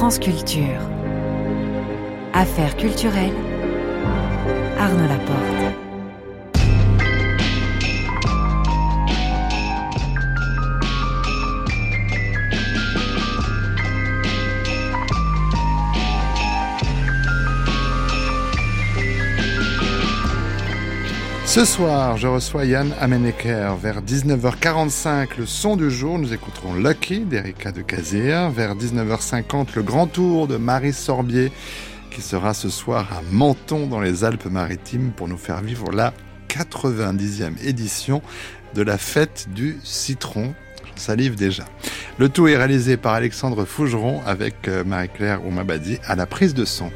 France. Affaires culturelles. Arnaud Laporte. Ce soir, je reçois Yann Ameneker. Vers 19h45, le son du jour, nous écouterons Lucky d'Erika de Cazir. Vers 19h50, le grand tour de Marie Sorbier, qui sera ce soir à Menton dans les Alpes-Maritimes pour nous faire vivre la 90e édition de la fête du citron. J'en salive déjà. Le tout est réalisé par Alexandre Fougeron avec euh, Marie-Claire Oumabadi à la prise de son.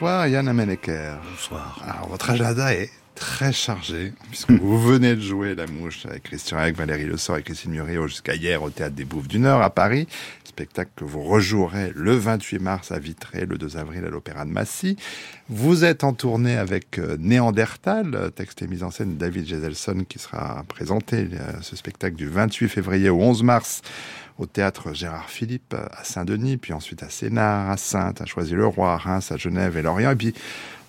Bonsoir Yann Ameneker. Bonsoir. Alors votre agenda est très chargé, puisque vous venez de jouer La Mouche avec Christian avec Valérie Le Sort et Christine Murillo jusqu'à hier au Théâtre des Bouffes du Nord à Paris. Spectacle que vous rejouerez le 28 mars à Vitré, le 2 avril à l'Opéra de Massy. Vous êtes en tournée avec euh, Néandertal, texte et mise en scène de David Geselson qui sera présenté euh, ce spectacle du 28 février au 11 mars au théâtre Gérard Philippe à Saint-Denis, puis ensuite à Sénart, à Sainte, à Choisy-le-Roi, à Reims, à Genève et Lorient. Et puis,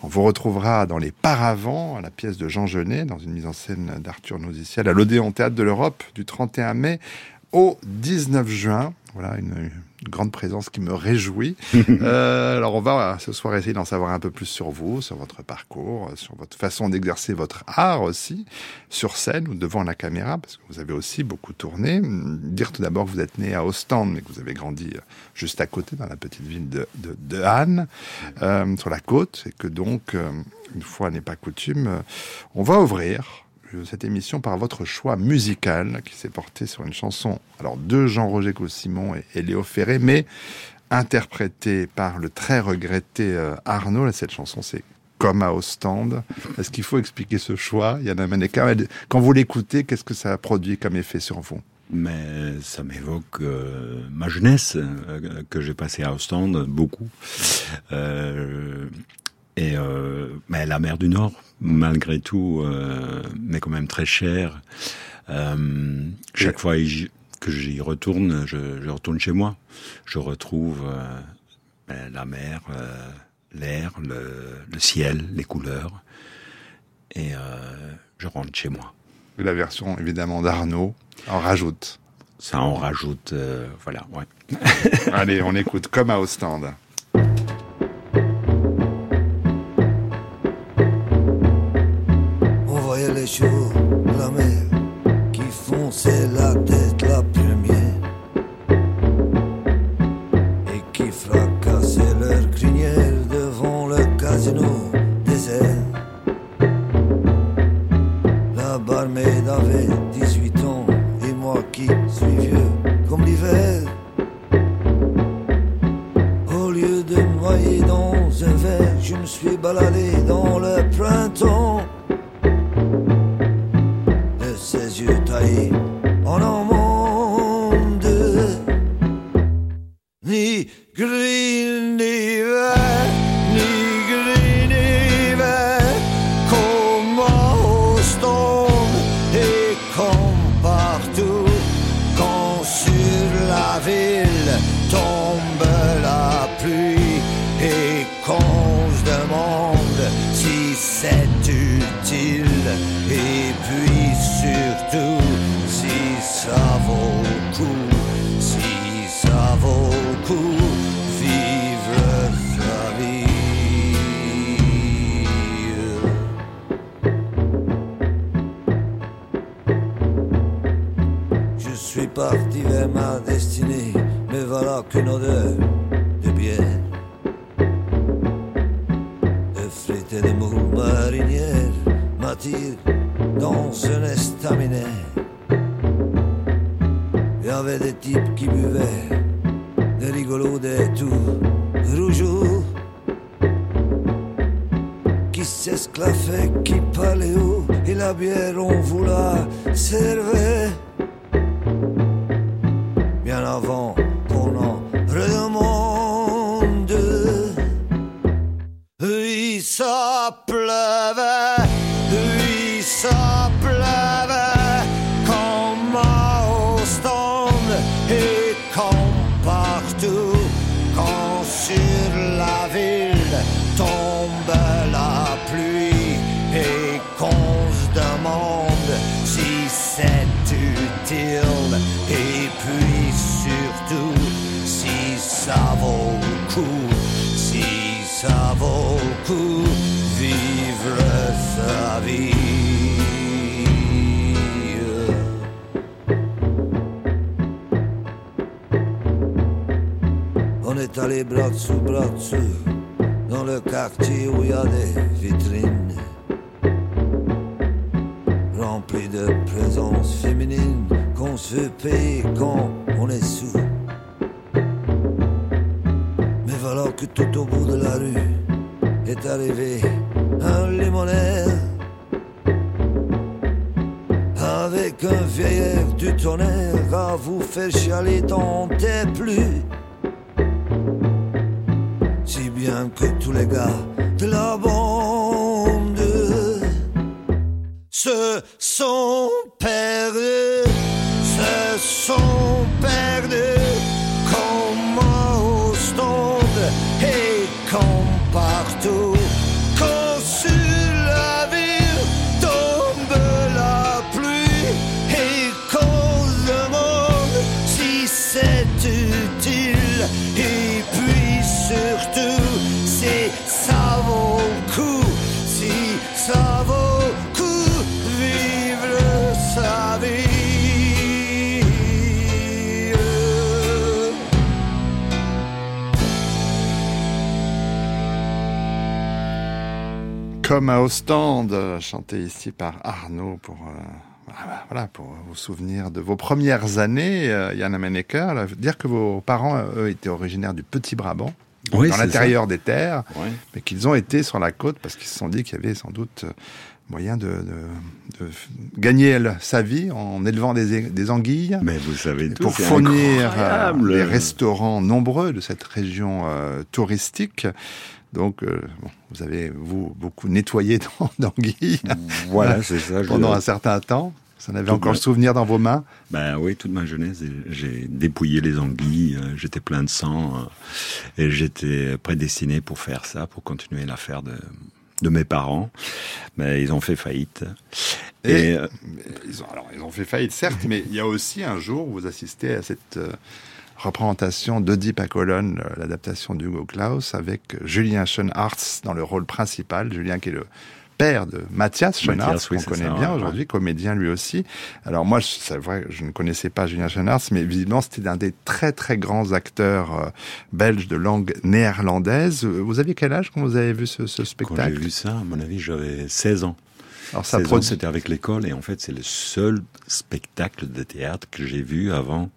on vous retrouvera dans Les Paravents, à la pièce de Jean Genet, dans une mise en scène d'Arthur Nausiciel, à l'Odéon Théâtre de l'Europe, du 31 mai au 19 juin. Voilà, une, une grande présence qui me réjouit. euh, alors on va ce soir essayer d'en savoir un peu plus sur vous, sur votre parcours, sur votre façon d'exercer votre art aussi, sur scène ou devant la caméra, parce que vous avez aussi beaucoup tourné. Dire tout d'abord que vous êtes né à Ostende, mais que vous avez grandi juste à côté, dans la petite ville de, de, de Anne, euh, sur la côte, et que donc, euh, une fois n'est pas coutume, euh, on va ouvrir cette émission par votre choix musical qui s'est porté sur une chanson alors de Jean-Roger Simon et, et, Léo Ferré, mais interprétée par le très regretté euh, Arnaud. Cette chanson, c'est comme à Ostende. Est-ce qu'il faut expliquer ce choix Yann Maneka, quand vous l'écoutez, qu'est-ce que ça a produit comme effet sur vous? Mais ça m'évoque euh, ma jeunesse euh, que j'ai passée à Ostende beaucoup. Et euh, mais la mer du Nord, malgré tout, euh, mais quand même très chère. Euh, chaque et... fois que j'y retourne, je, je, retourne chez moi. Je retrouve ben, la mer, l'air, le, le, ciel, les couleurs, et je rentre chez moi. La version évidemment d'Arnaud en rajoute. Ça en rajoute, voilà, ouais. Allez, on écoute comme à Ostende. de la mer qui fonçaient la tête la première et qui fracassaient leur crinière devant le casino désert. La barmaid avait 18 ans et moi qui suis vieux comme l'hiver. Au lieu de noyer dans un verre, je me suis baladé dans le printemps. En Est allé bras dessous, bras dans le quartier où il y a des vitrines remplies de présence féminine qu'on se fait quand on est sous. Mais voilà que tout au bout de la rue est arrivé un limonaire avec un vieil air du tonnerre à vous faire chialer dans tes plus. Bien que Comme à Ostende, euh, chanté ici par Arnaud pour euh, voilà pour vous souvenir de vos premières années, euh, Yann Amenecker. Dire que vos parents euh, eux étaient originaires du Petit Brabant, Oui, dans l'intérieur des terres, Ouais. mais qu'ils ont été sur la côte parce qu'ils se sont dit qu'il y avait sans doute moyen de, de, de f- gagner sa vie en élevant des, des anguilles. Mais vous savez tout. pour fournir euh, les restaurants nombreux de cette région euh, touristique. Donc, euh, bon, vous avez, vous, beaucoup nettoyé dans- d'anguilles Voilà, c'est ça. je- pendant un certain temps. Vous en avez Tout encore ma- le souvenir dans vos mains Ben oui, toute ma jeunesse, j'ai dépouillé les anguilles, euh, j'étais plein de sang, euh, et j'étais prédestiné pour faire ça, pour continuer l'affaire de, de mes parents. Mais ils ont fait faillite. Et- Et, ils ont, alors, ils ont fait faillite, certes, mais il y a aussi un jour où vous assistez à cette représentation d'Oedipe à colonne, euh, l'adaptation d'Hugo Claus, avec Julien Schoenhartz dans le rôle principal. Julien qui est le père de Mathias Schoenhartz, Mathias, oui, qu'on connaît ça, bien ouais, aujourd'hui, comédien lui aussi. Alors moi, c'est vrai, je ne connaissais pas Julien Schoenhartz, mais visiblement c'était un des très très grands acteurs euh, belges de langue néerlandaise. Vous aviez quel âge quand vous avez vu ce, ce quand j'ai spectacle vu ça, à mon avis, j'avais 16 ans. Alors ça 16 ans, produit- c'était avec l'école, et en fait, c'est le seul spectacle de théâtre que j'ai vu avant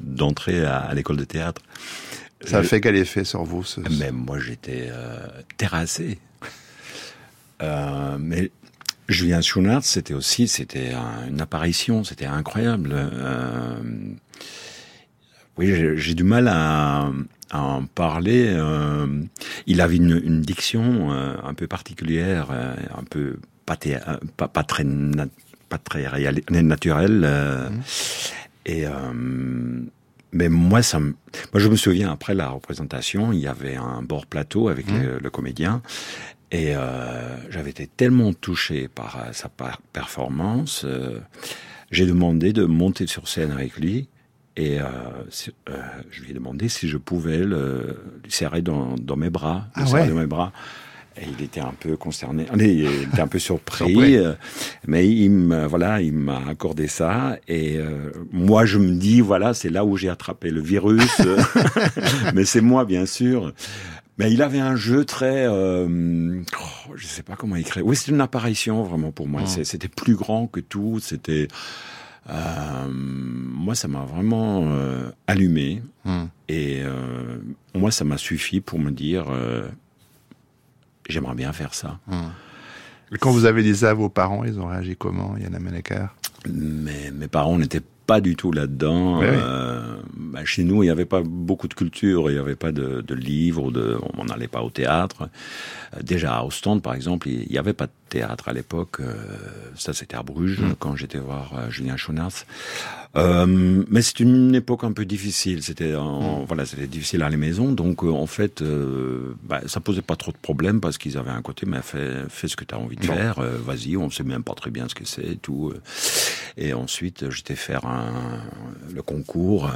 d'entrer à, à l'école de théâtre. ça a Je- fait quel effet sur vous ce, Mais moi, j'étais euh, terrassé. Euh, mais Julien Schunart, c'était aussi, c'était un- une apparition, c'était incroyable. Euh, oui, j'ai- du mal à, à en parler. euh, il avait une, une diction euh, un peu particulière, euh, un peu pas, thé- pas, pas très na- pas très naturelle. euh, Et euh, mais moi, ça me, moi, je me souviens après la représentation, il y avait un bord plateau avec le, le comédien, et euh, j'avais été tellement touché par euh, sa par- performance, j'ai demandé de monter sur scène avec lui. Et je lui ai demandé si je pouvais le, serrer dans, dans mes bras, le Ah serrer ouais. dans mes bras. Et il était un peu consterné, Allez, il était un peu surpris, Surpris. euh, mais il me, voilà, il m'a accordé ça. Et euh, moi, je me dis, voilà, c'est là où j'ai attrapé le virus. mais c'est moi, bien sûr. Mais il avait un jeu très, euh, oh, je sais pas comment écrire. Oui, c'est une apparition vraiment pour moi. C'est- C'était plus grand que tout. C'était, euh, moi, ça m'a vraiment euh, allumé. Hmm. Et euh, moi, ça m'a suffi pour me dire, euh, j'aimerais bien faire ça. Et Quand vous avez dit ça à vos parents, ils ont réagi comment, Yann Amenecker Mais mes parents n'étaient pas du tout là-dedans. Euh, bah, chez nous, il n'y avait pas beaucoup de culture, il n'y avait pas de, de livres, de, on n'allait pas au théâtre. Euh, déjà à Ostende, par exemple, il n'y avait pas de théâtre à l'époque. Euh, ça, c'était à Bruges, mm. quand j'étais voir Julien Schoenartz. Euh, mais c'est une époque un peu difficile. C'était mm. voilà, c'était difficile à la maison. Donc en fait, euh, bah, ça posait pas trop de problèmes parce qu'ils avaient un côté, mais fais, fais ce que tu as envie de faire. Vas-y, on sait même pas très bien ce que c'est et tout. Et ensuite, j'étais faire un, le concours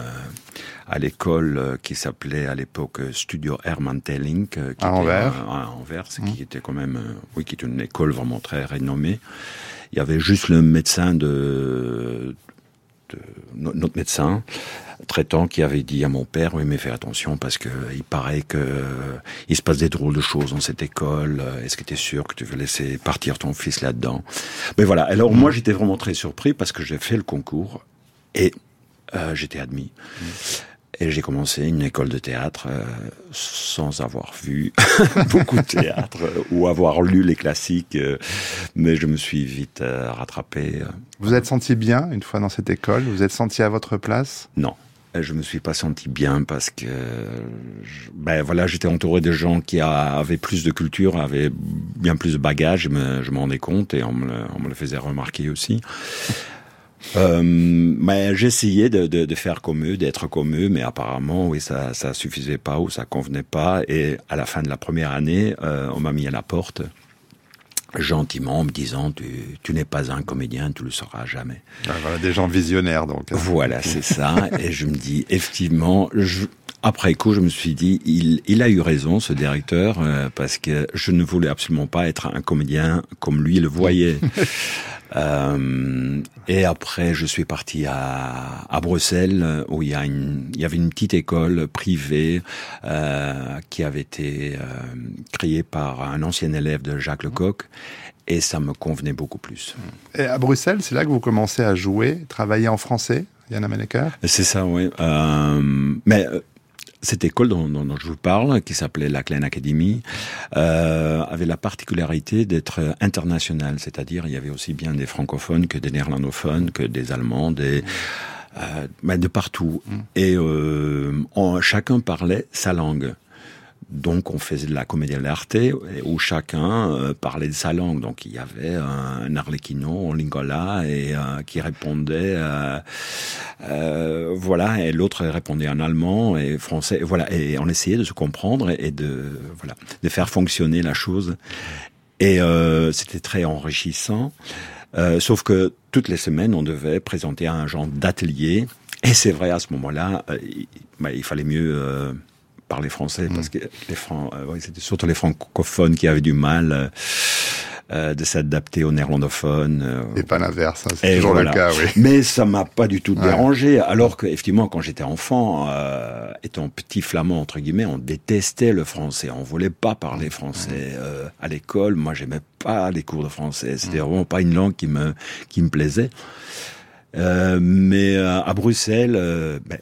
à l'école qui s'appelait à l'époque Studio Hermann Telling, qui à Anvers, à Anvers, qui mmh. était quand même, oui, qui est une école vraiment très renommée. Il y avait juste le médecin de, de notre médecin traitant qui avait dit à mon père oui mais fais attention parce que il paraît que il se passe des drôles de choses dans cette école est-ce que tu es sûr que tu veux laisser partir ton fils là-dedans? Mais voilà alors moi j'étais vraiment très surpris parce que j'ai fait le concours et euh, j'étais admis mmh. Et j'ai commencé une école de théâtre euh, sans avoir vu beaucoup de théâtre ou avoir lu les classiques, euh, mais je me suis vite euh, rattrapé. Vous êtes senti bien une fois dans cette école? Vous êtes senti à votre place? Non. Je me suis pas senti bien parce que ben voilà j'étais entouré de gens qui avaient plus de culture, avaient bien plus de bagages. Je m'en rendais compte et on me, le, on me le faisait remarquer aussi. Euh, mais j'essayais de, de, de, faire comme eux, d'être comme eux, mais apparemment, oui, ça, ça suffisait pas ou ça convenait pas. Et à la fin de la première année, euh, on m'a mis à la porte gentiment en me disant tu, tu n'es pas un comédien, tu le seras jamais. Ah, voilà, des gens visionnaires donc. Voilà, c'est ça. Et je me dis effectivement, je, après coup, je me suis dit, il, il a eu raison, ce directeur, euh, parce que je ne voulais absolument pas être un comédien comme lui le voyait. Euh, et après, je suis parti à, à Bruxelles, où il y, a une, il y avait une petite école privée euh, qui avait été euh, créée par un ancien élève de Jacques Lecoq. Et ça me convenait beaucoup plus. Et à Bruxelles, c'est là que vous commencez à jouer, travailler en français, Yann Amenecker? C'est ça, oui. Euh, mais euh, cette école dont, dont, je vous parle, qui s'appelait la Klein Academy, euh, avait la particularité d'être internationale, c'est-à-dire il y avait aussi bien des francophones que des néerlandophones, que des allemands, des euh, mais de partout. Mm. Et euh, chacun parlait sa langue. Donc on faisait de la comédie dell'arte où chacun euh, parlait de sa langue. Donc il y avait un, arlequino en lingala et euh, qui répondait euh, voilà et l'autre répondait en allemand et français et voilà et on essayait de se comprendre et de voilà de faire fonctionner la chose et c'était très enrichissant. sauf que toutes les semaines on devait présenter un genre d'atelier et c'est vrai à ce moment-là bah, il fallait mieux parler français parce mm. que les francs, euh, c'était surtout les francophones qui avaient du mal. Euh, euh de s'adapter aux néerlandophones. Euh, et pas l'inverse, hein, c'est toujours le cas, oui. Mais ça m'a pas du tout dérangé, alors que effectivement, quand j'étais enfant, euh, étant petit flamand entre guillemets, on détestait le français, on voulait pas parler français euh, à l'école. Moi, j'aimais pas les cours de français, c'était mm. vraiment pas une langue qui me qui me plaisait. Euh, mais à Bruxelles, ben,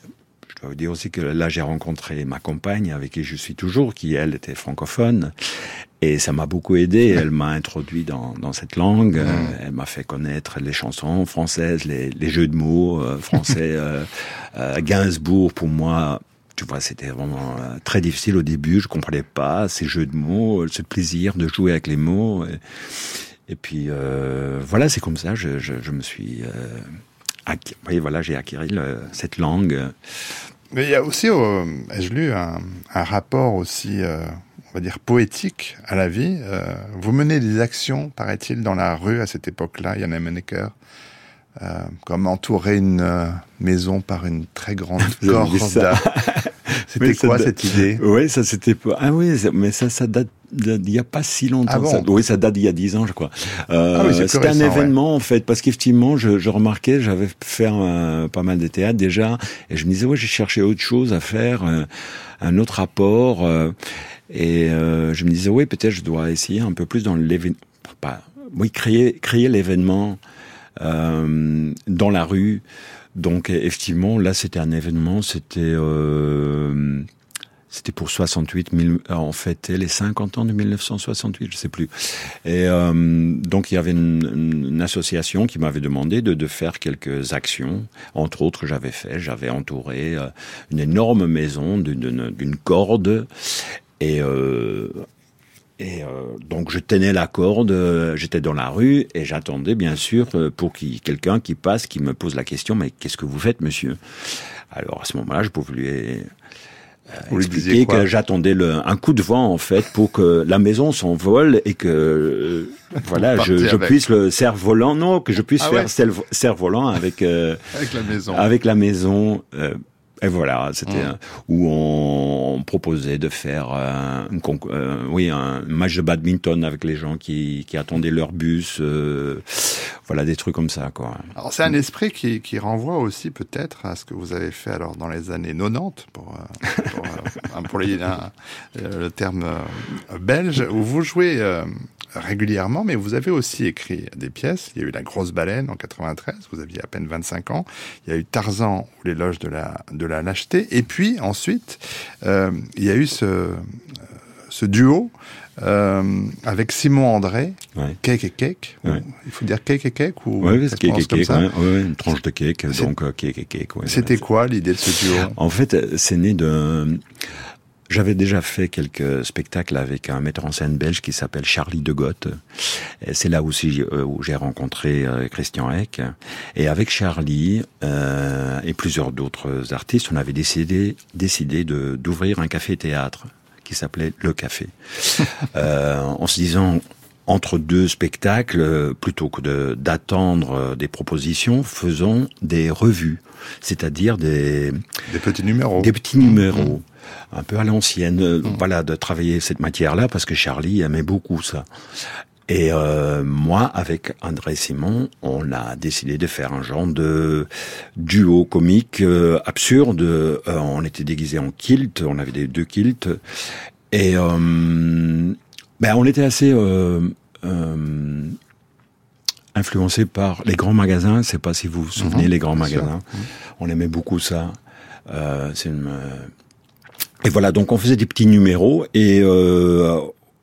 je dois vous dire aussi que là, j'ai rencontré ma compagne avec qui je suis toujours, qui elle était francophone. Et ça m'a beaucoup aidé. Elle m'a introduit dans, dans cette langue. Mm. Elle m'a fait connaître les chansons françaises, les, les jeux de mots euh, français. euh, euh, Gainsbourg, pour moi, tu vois, c'était vraiment euh, très difficile au début. Je comprenais pas ces jeux de mots, ce plaisir de jouer avec les mots. Et, et puis euh, voilà, c'est comme ça. Je, je, je me suis oui, voilà, j'ai acquis cette langue. Mais il y a aussi, euh, ai-je lu, un, un, rapport aussi, euh, on va dire, poétique à la vie. Euh, vous menez des actions, paraît-il, dans la rue à cette époque-là, Yann Emenecker, euh, comme entourer une maison par une très grande corde. C'était quoi cette idée? Oui, ça c'était. Ah oui, mais ça, ça date il n'y a pas si longtemps. Ah bon oui, ça date d'il y a dix ans, je crois. Euh, ah oui, C'était un événement en fait, parce qu'effectivement, je, je, remarquais, j'avais fait un, pas mal de théâtre déjà, et je me disais ouais, j'ai cherché autre chose à faire, euh, un autre rapport, euh, et euh, je me disais oui, peut-être je dois essayer un peu plus dans l'événement, pas, oui, créer créer l'événement dans la rue. Donc effectivement, là c'était un événement, c'était c'était pour 68, on fêtait les 50 ans de 1968, je sais plus. Et euh, donc il y avait une, association qui m'avait demandé de, faire quelques actions. Entre autres, j'avais fait, j'avais entouré euh, une énorme maison d'une corde et euh, donc je tenais la corde, j'étais dans la rue et j'attendais bien sûr pour quelqu'un qui passe, qui me pose la question mais qu'est-ce que vous faites, monsieur? Alors à ce moment-là, je pouvais lui vous expliquer que j'attendais un coup de vent en fait pour que la maison s'envole et que euh, voilà je, je puisse le cerf-volant non que je puisse ah faire cerf-volant avec euh, avec la maison. avec la maison euh, et voilà, c'était mmh. où on, proposait de faire un, euh, oui, un match de badminton avec les gens qui, qui attendaient leur bus, euh, voilà des trucs comme ça quoi. Alors c'est un esprit qui, qui renvoie aussi peut-être à ce que vous avez fait alors dans les années 90 pour euh, pour, pour les, le terme belge où vous jouez régulièrement, mais vous avez aussi écrit des pièces. Il y a eu La Grosse Baleine en 93, vous aviez à peine 25 ans. Il y a eu Tarzan ou L'éloge de la, de la lâcheté. Et puis ensuite, euh, il y a eu ce, euh, ce duo euh, avec Simon André, Cake et Cake. Il faut dire Cake et Cake ou Cake et Cake, ouais, une tranche de cake, donc Cake et Cake. C'était quoi l'idée de ce duo? En fait, c'est né de j'avais déjà fait quelques spectacles avec un metteur en scène belge qui s'appelle Charlie de Goth. C'est là aussi euh, où j'ai rencontré euh, Christian Eck. Et avec Charlie euh, et plusieurs d'autres artistes, on avait décidé, décidé de, d'ouvrir un café-théâtre qui s'appelait Le Café. euh, en se disant, entre deux spectacles, plutôt que de, d'attendre des propositions, faisons des revues, c'est-à-dire des... Des petits numéros. Des petits numéros. Mmh un peu à l'ancienne, euh, mm. voilà, de travailler cette matière-là parce que Charlie aimait beaucoup ça. Et euh, moi, avec André Simon, on a décidé de faire un genre de duo comique euh, absurde. on était déguisés en kilt, on avait des deux kilts, et ben on était assez influencé par les grands magasins. Je sais pas si vous vous souvenez, mm-hmm. les grands magasins. Mm. On aimait beaucoup ça. c'est une et voilà, donc on faisait des petits numéros et euh,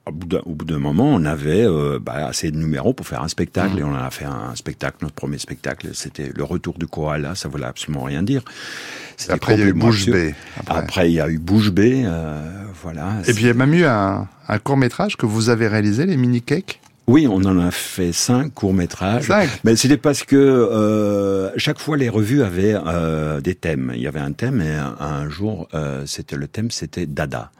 au bout d'un moment, on avait euh, bah, assez de numéros pour faire un spectacle. Mmh. Et on a fait un, spectacle, notre premier spectacle, c'était Le Retour du Koala, ça voulait absolument rien dire. Après, il y a eu Bouche B. Après. il y a eu Bouche B, euh, voilà. Et puis, il y a même eu un, un court-métrage que vous avez réalisé, les mini-cakes? Oui, on en a fait cinq courts-métrages. Mais c'était parce que euh, chaque fois les revues avaient euh, des thèmes. Il y avait un thème et un, jour, euh, c'était le thème, c'était Dada.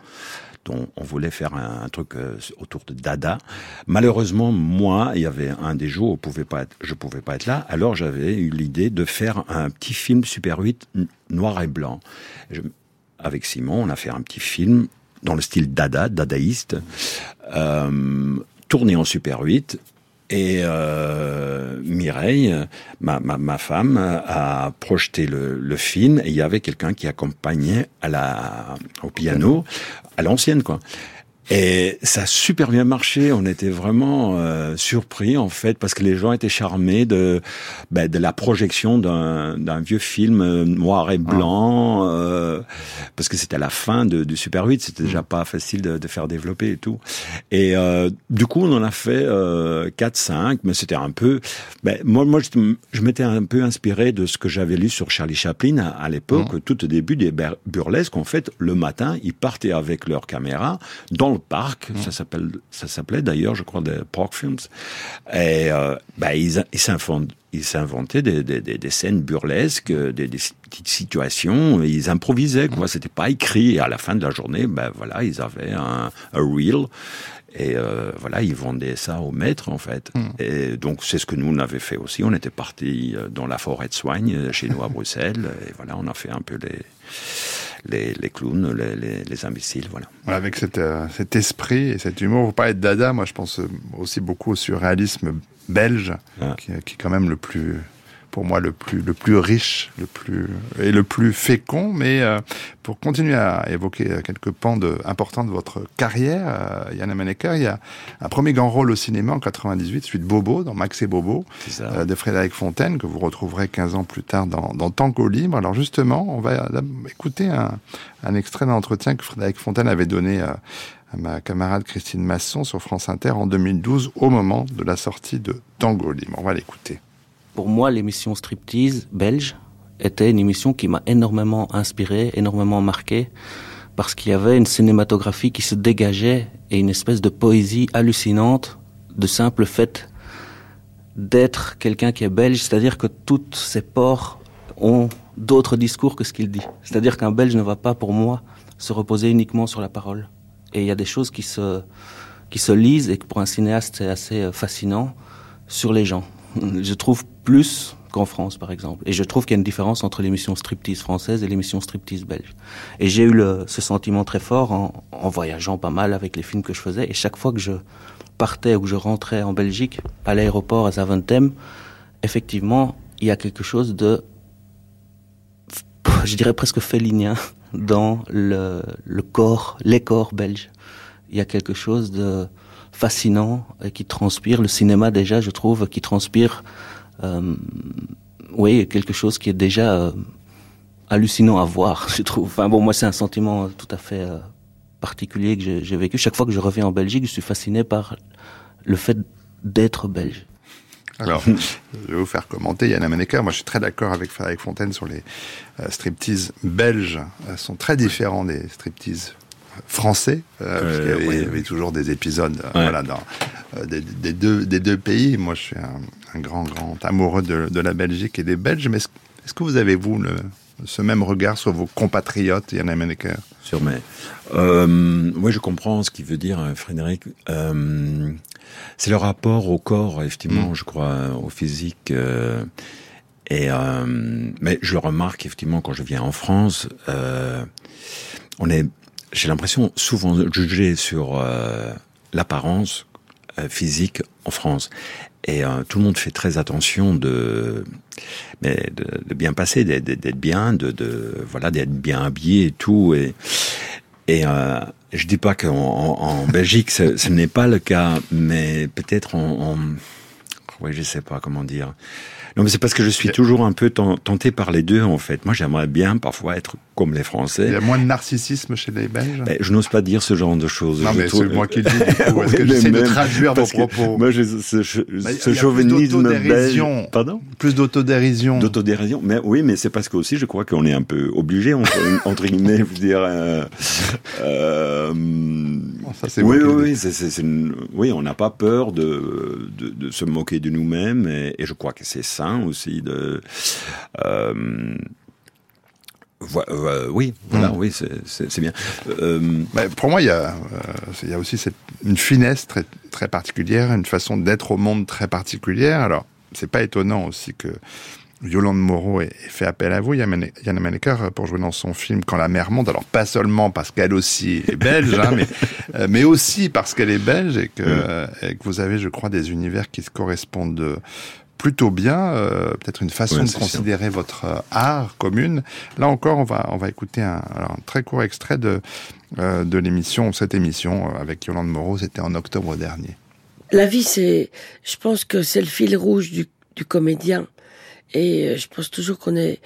Donc on voulait faire un, truc euh, autour de Dada. Malheureusement, moi, il y avait un des jours où je pouvais pas être, je pouvais pas être là. Alors j'avais eu l'idée de faire un petit film Super 8 noir et blanc. avec Simon, on a fait un petit film dans le style Dada, dadaïste. Euh, tourné en Super 8 et euh, Mireille, ma, ma, ma, femme, a projeté le, le film et il y avait quelqu'un qui accompagnait à la, au piano, à l'ancienne quoi. Et ça a super bien marché. On était vraiment euh, surpris en fait parce que les gens étaient charmés de ben, de la projection d'un vieux film euh, noir et blanc euh, parce que c'était à la fin de, du Super 8. C'était déjà pas facile de, de, faire développer et tout. Et euh, du coup, on en a fait euh, 4-5, mais c'était un peu. Ben, moi, moi, je, je m'étais un peu inspiré de ce que j'avais lu sur Charlie Chaplin à, à l'époque, mmh. tout au début des burlesques. En fait, le matin, ils partaient avec leur caméra dans parc, ça s'appelle, ça s'appelait d'ailleurs, je crois, des Park Films. Et euh, bah, ils, ils s'inventaient des, des, des, scènes burlesques, des, des, petites situations, ils improvisaient, quoi. C'était pas écrit. Et à la fin de la journée, ben voilà, ils avaient un, un reel. Et euh, voilà, ils vendaient ça au maître, en fait. Hmm. Et donc, c'est ce que nous, on avait fait aussi. On était parti euh, dans la forêt de soigne, chez nous à Bruxelles. Et voilà, on a fait un peu les les, les clowns, les, les, les, imbéciles, voilà. Avec cet, euh, cet esprit et cet humour, vous parlez de Dada, moi je pense aussi beaucoup au surréalisme belge, ah. qui, qui, est quand même le plus pour moi le plus le plus riche, le plus et le plus fécond. Mais euh, pour continuer à évoquer quelques pans de, importants de votre carrière, euh, Yann Amanecker, il y a un premier grand rôle au cinéma en 98, suite Bobo dans Max et Bobo euh, de Frédéric Fontaine que vous retrouverez 15 ans plus tard dans, dans Tango libre. Alors justement, on va écouter un, un extrait d'un entretien que Frédéric Fontaine avait donné à, à ma camarade Christine Masson sur France Inter en 2012 au moment de la sortie de Tango libre. On va l'écouter. Pour moi, l'émission Striptease belge était une émission qui m'a énormément inspiré, énormément marqué, parce qu'il y avait une cinématographie qui se dégageait et une espèce de poésie hallucinante de simple fait d'être quelqu'un qui est belge, c'est-à-dire que toutes ces ports ont d'autres discours que ce qu'il dit. C'est-à-dire qu'un belge ne va pas, pour moi, se reposer uniquement sur la parole. Et il y a des choses qui se, qui se lisent et que pour un cinéaste c'est assez euh, fascinant sur les gens. Je trouve plus qu'en France, par exemple. Et je trouve qu'il y a une différence entre l'émission striptease française et l'émission striptease belge. Et j'ai eu le, ce sentiment très fort en, en, voyageant pas mal avec les films que je faisais. Et chaque fois que je partais ou que je rentrais en Belgique, à l'aéroport à Zaventem, effectivement, il y a quelque chose de, je dirais presque félinien dans le, le corps, les corps belges. Il y a quelque chose de fascinant et qui transpire le cinéma déjà, je trouve, qui transpire euh, oui, quelque chose qui est déjà euh, hallucinant à voir, je trouve. Enfin bon, moi c'est un sentiment tout à fait euh, particulier que j'ai vécu. Chaque fois que je reviens en Belgique, je suis fasciné par le fait d'être belge. Alors, je vais vous faire commenter Yann Amanecker. Moi, je suis très d'accord avec Frédéric Fontaine sur les euh, striptease belges. Elles sont très différents des striptease français, euh, parce qu'il y, avait, oui. y avait toujours des épisodes euh, voilà, dans, euh, des, des, deux, des deux pays. Moi, je suis un, un grand, grand amoureux de, de, la Belgique et des Belges, mais est-ce est que vous avez, vous, le, ce même regard sur vos compatriotes, Sur mes... Euh, oui, je comprends ce qu'il veut dire, Frédéric. Euh, c'est le rapport au corps, effectivement, mm. je crois, au physique. Euh, et euh, mais je le remarque effectivement quand je viens en France, euh, on est, j'ai l'impression souvent jugé sur euh, l'apparence euh, physique en France. Et euh, tout le monde fait très attention de, mais de, de bien passer, d'être bien, de, de voilà, d'être bien habillé et tout. Et, et euh, je dis pas qu'en en, en Belgique ce, ce n'est pas le cas, mais peut-être en, en, oui, je sais pas comment dire. Non, mais c'est parce que je suis toujours un peu tenté par les deux, en fait. Moi, j'aimerais bien parfois être comme les Français. Il y a moins de narcissisme chez les Belges ben, Je n'ose pas dire ce genre de choses. Non, mais c'est moi qui le dis. Est-ce que j'essaie de traduire vos propos Moi, je, ce, chauvinisme belge... Pardon Plus d'autodérision. D'autodérision. Mais oui, mais c'est parce que aussi, je crois qu'on est un peu obligé, entre, entre guillemets, vous dire... Euh, euh, bon, ça, oui, oui, une... oui, on n'a pas peur de, de, de, se moquer de nous-mêmes, et, et je crois que c'est ça aussi de euh, oui, voilà, mmh. oui, c'est bien. Euh, bah, pour moi, il y a, euh, il y a aussi cette, une finesse très, très particulière, une façon d'être au monde très particulière. Alors, c'est pas étonnant aussi que Yolande Moreau ait fait appel à vous, Yann Manecker, pour jouer dans son film Quand la mer monte. Alors, pas seulement parce qu'elle aussi est belge, hein, mais, mais aussi parce qu'elle est belge et que, mmh. et que vous avez, je crois, des univers qui se correspondent plutôt bien, euh, peut-être une façon de considérer sûr. votre euh, art commune. Là encore, on va on va écouter un, alors, un très court extrait de euh, de l'émission, cette émission avec Yolande Moreau, c'était en octobre dernier. La vie, c'est, je pense que c'est le fil rouge du, du comédien, et je pense toujours qu'on est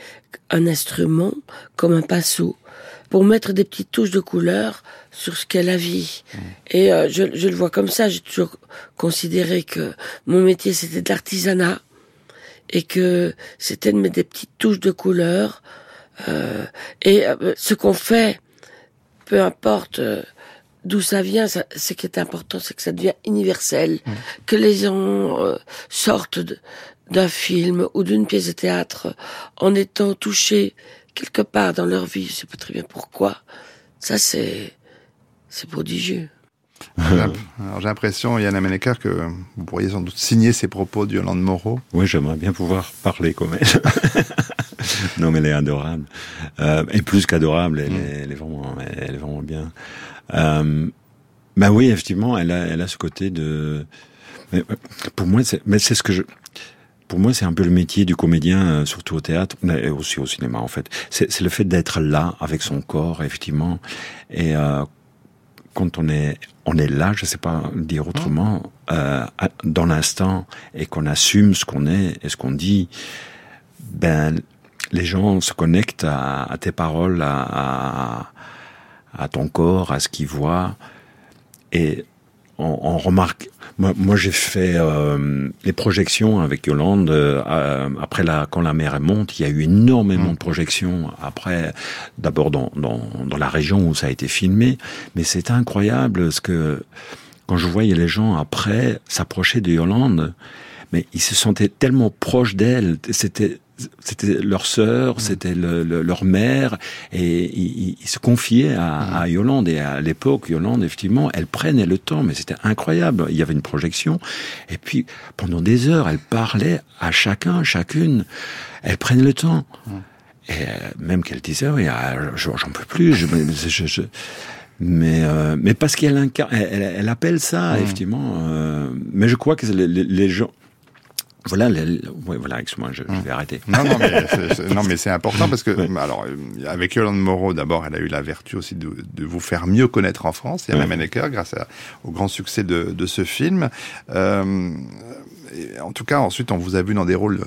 un instrument comme un pinceau pour mettre des petites touches de couleur sur ce qu'est la vie. Mmh. Et euh, je, je, le vois comme ça. J'ai toujours considéré que mon métier c'était de l'artisanat et que c'était de mettre des petites touches de couleur. Euh, et euh, ce qu'on fait, peu importe euh, d'où ça vient, ça, ce qui est important, c'est que ça devient universel, mmh. que les gens euh, sortent d'un film ou d'une pièce de théâtre en étant touchés quelque part dans leur vie, je sais pas très bien pourquoi. Ça, c'est, c'est prodigieux. J'ai l'impression, Yann Amenecker, que vous pourriez sans doute signer ces propos de Yolande Moreau. Oui, j'aimerais bien pouvoir parler comme elle. non, mais elle est adorable. Euh, et plus qu'adorable, elle, elle, est vraiment, elle est vraiment bien. Euh, ben oui, effectivement, elle a, elle a ce côté de. Mais pour moi, mais c'est ce que je pour moi, c'est un peu le métier du comédien, euh, surtout au théâtre, mais aussi au cinéma en fait. C'est le fait d'être là avec son corps, effectivement. Et euh, quand on est on est là, je sais pas dire autrement, euh, dans l'instant, et qu'on assume ce qu'on est et ce qu'on dit, ben les gens se connectent à, à tes paroles, à, à, à, ton corps, à ce qu'ils voient, et on, on remarque moi, moi j'ai fait euh, les projections avec Yolande euh, après la quand la mer monte. Il y a eu énormément mmh. de projections après, d'abord dans, dans, dans la région où ça a été filmé, mais c'est incroyable ce que quand je voyais les gens après s'approcher de Yolande, mais ils se sentaient tellement proches d'elle. C'était c'était leur sœur, mm. c'était le, leur mère, et ils, se confiaient à, mm. à, Yolande. Et à l'époque, Yolande, effectivement, elle prenait le temps, mais c'était incroyable. Il y avait une projection, et puis pendant des heures, elle parlait à chacun, chacune. Elle prenait le temps. Mm. Et euh, même qu'elle disait, oui, ah, j'en peux plus. Je, je, je, mais euh, mais parce qu'elle incarne, elle, elle, appelle ça effectivement. Euh, mais je crois que les, les gens, voilà, voilà, excuse-moi, je, je, vais arrêter. Non, non, mais c'est, non, mais c'est important parce que, alors, euh, avec Yolande Moreau, d'abord, elle a eu la vertu aussi de, de vous faire mieux connaître en France, Yann ouais. grâce à, au grand succès de, de ce film. Euh, en tout cas, ensuite, on vous a vu dans des rôles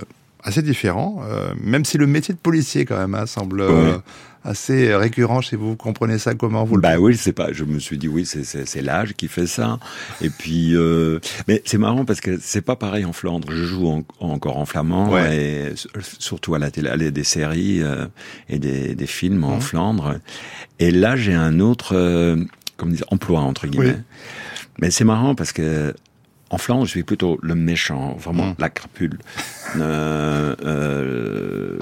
assez différents, euh, même si le métier de policier, quand même, hein, semble euh, assez récurrent chez vous. Vous comprenez ça comment vous Bah oui, c'est pas. Je me suis dit oui, c'est l'âge qui fait ça. Et puis, euh, mais c'est marrant parce que c'est pas pareil en Flandre. Je joue encore en flamand et surtout à la télé, des séries euh, et des, des, films en mmh. Flandre. Et là, j'ai un autre, euh, comme dire, emploi entre guillemets. Mais c'est marrant parce que en Flandre, je suis plutôt le méchant, vraiment mmh. la crapule. Euh, euh,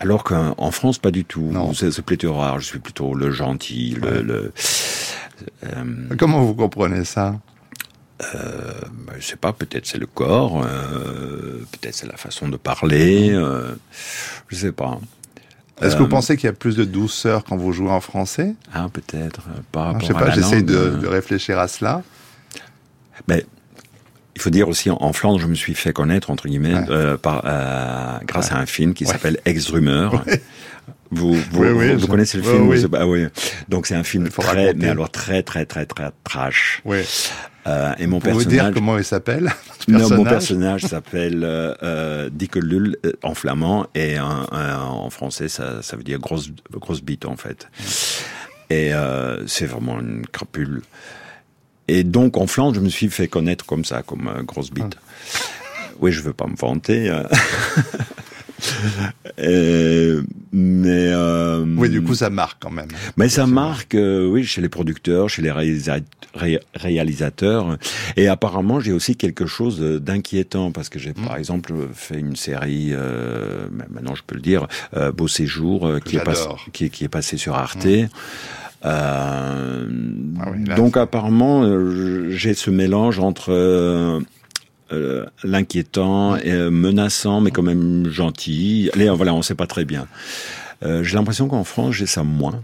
alors qu'en France, pas du tout. C'est plutôt rare. Je suis plutôt le gentil, le. le euh, Comment vous comprenez ça? Euh, ben, je sais pas, peut-être c'est le corps, euh, peut-être c'est la façon de parler, euh, je sais pas. Est-ce que vous pensez qu'il y a plus de douceur quand vous jouez en français? Ah, peut-être. Par rapport je sais pas, j'essaie de, de, réfléchir à cela. Mais il faut dire aussi, en Flandre, je me suis fait connaître, entre guillemets, euh, par, euh, grâce à un film qui s'appelle Ex-Rumeur. Vous, vous, oui, vous, connaissez le film oui. Ah, oui. Donc c'est un film très, mais alors très, très, très, très trash. Oui. Euh, et mon vous personnage. dire comment il s'appelle Non, mon personnage s'appelle euh, euh, Dikkelul euh, en flamand et en français ça, ça veut dire grosse, grosse bite en fait. Et euh, c'est vraiment une crapule. Et donc en Flandre, je me suis fait connaître comme ça, comme euh, grosse bite. Ah. Oui, je veux pas me vanter. Hein. mais euh, oui, du coup, ça marque quand même. Mais ça marque, euh, oui, chez les producteurs, chez les réalisa ré réalisateurs. Et apparemment, j'ai aussi quelque chose d'inquiétant parce que j'ai, mmh. par exemple, fait une série. Euh, maintenant, je peux le dire, euh, Beau séjour, qui est, qui, qui, est passé sur Arte. Mmh. Euh, ah oui, donc apparemment, euh, j'ai ce mélange entre euh, euh l'inquiétant et menaçant, mais quand même gentil. Allez, voilà, on sait pas très bien. j'ai l'impression qu'en France, j'ai ça moins.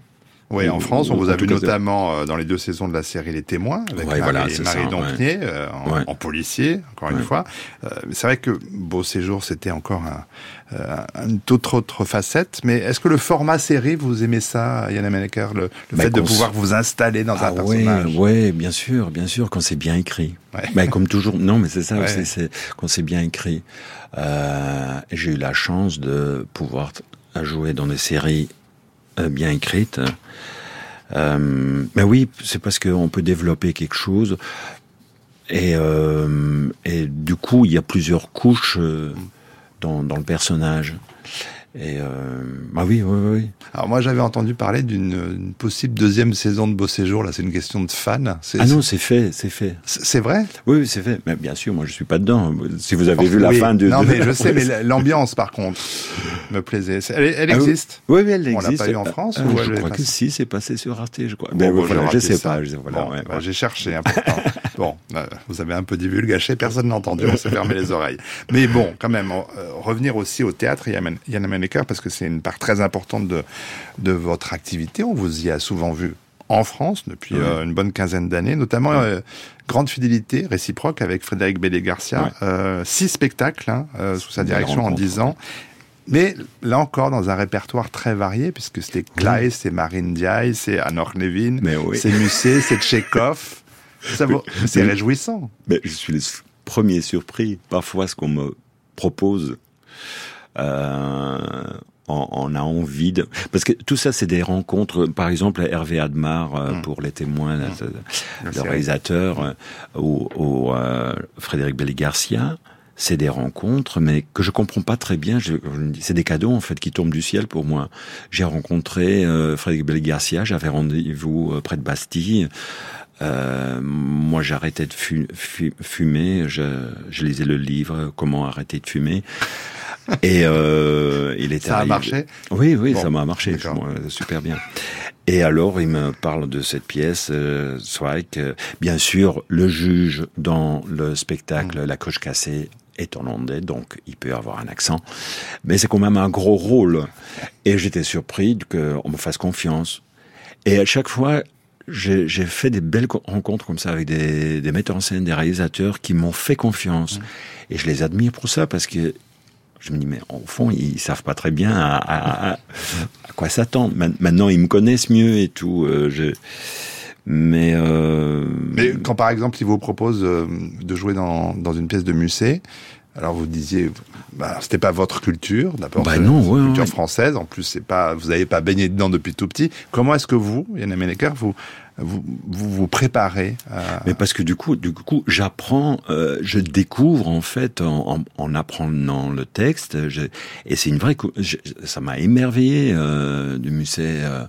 Oui, en France, on vous a vu notamment euh, dans les deux saisons de la série Les Témoins, avec ouais, Marie, voilà, Marie Dompnier, euh, en, en, policier, encore une fois. Euh, c'est vrai que Beau Séjour, c'était encore un, euh, une toute autre facette. Mais est-ce que le format série, vous aimez ça, Yann Amenecker, le, le bah, fait de pouvoir vous installer dans ah, un personnage Oui, bien sûr, bien sûr, quand c'est bien écrit. Bah, comme toujours, non, mais c'est ça, c'est quand c'est bien écrit. J'ai eu la chance de pouvoir jouer dans des séries bien écrite. Euh, mais oui, c'est parce qu'on peut développer quelque chose. Et, euh, et du coup, il y a plusieurs couches euh, dans, dans le personnage. Et euh, bah oui, oui, oui. Alors moi j'avais entendu parler d'une possible deuxième saison de Beau Séjour. Là, c'est une question de fan. Ah non, c'est fait, c'est fait. C'est vrai? Oui, c'est fait. Mais bien sûr, moi je suis pas dedans. Si vous avez vu la fin de. Non, mais je sais, mais l'ambiance par contre me plaisait. Elle, elle ah existe? oui, oui, elle existe. On l'a pas eu en France ou Je crois que si, c'est passé sur Arte, je crois. Mais bon, voilà, je sais pas. Je voilà, bon, ouais, bah, J'ai cherché. Bon, euh, vous avez un peu divulgaché, personne n'a entendu. On s'est fermé les oreilles. Mais bon, quand même, euh, revenir aussi au théâtre, Yann Parce que c'est une part très importante de, de votre activité. On vous y a souvent vu en France depuis euh, une bonne quinzaine d'années, notamment euh, Grande Fidélité réciproque avec Frédéric Bellé-Garcia. six spectacles hein, sous sa direction en dix ans. Mais là encore, dans un répertoire très varié, puisque c'était Claes, c'est Marine Diaye, c'est Anor Levin, c'est Musset, c'est Tchekhov. C'est réjouissant. Mais je suis le premier surpris. Parfois, ce qu'on me propose, euh, on, a envie de... Parce que tout ça, c'est des rencontres. Par exemple, Hervé Admar, euh, mm. pour les témoins, mm. le, réalisateur, euh, ou, euh, Frédéric Belli-Garcia c'est des rencontres, mais que je comprends pas très bien. C'est des cadeaux en fait qui tombent du ciel pour moi. J'ai rencontré euh, Frédéric Belli-Garcia, j'avais rendez-vous près de Bastille. Euh, moi, j'arrêtais de fumer. Je, je, lisais le livre Comment arrêter de fumer. Et euh, il était. Ça a marché. Oui, oui, ça m'a marché. super bien. Et alors, il me parle de cette pièce, euh, Bien sûr, le juge dans le spectacle mm. La coche cassée est hollandais, donc il peut avoir un accent. Mais c'est quand même un gros rôle. Et j'étais surpris qu'on me fasse confiance. Et à chaque fois, j'ai fait des belles rencontres comme ça avec des, des metteurs en scène, des réalisateurs qui m'ont fait confiance. Et je les admire pour ça parce que je me dis, mais au fond, ils savent pas très bien à, à, à, quoi s'attendre. Maintenant, ils me connaissent mieux et tout. Euh, je... Mais, euh... mais quand par exemple, ils vous proposent euh, de jouer dans, dans une pièce de Musset, alors vous disiez, bah, c'était pas votre culture, d'abord, bah non, ouais, culture française. En plus, c'est pas, vous n'avez pas baigné dedans depuis tout petit. Comment est-ce que vous, Yann Meneker, vous, vous, vous vous préparez à... Mais parce que du coup, du coup, j'apprends, euh, je découvre en fait en, en, en apprenant le texte. Je, et c'est une vraie, je, ça m'a émerveillé euh, du musée. Euh,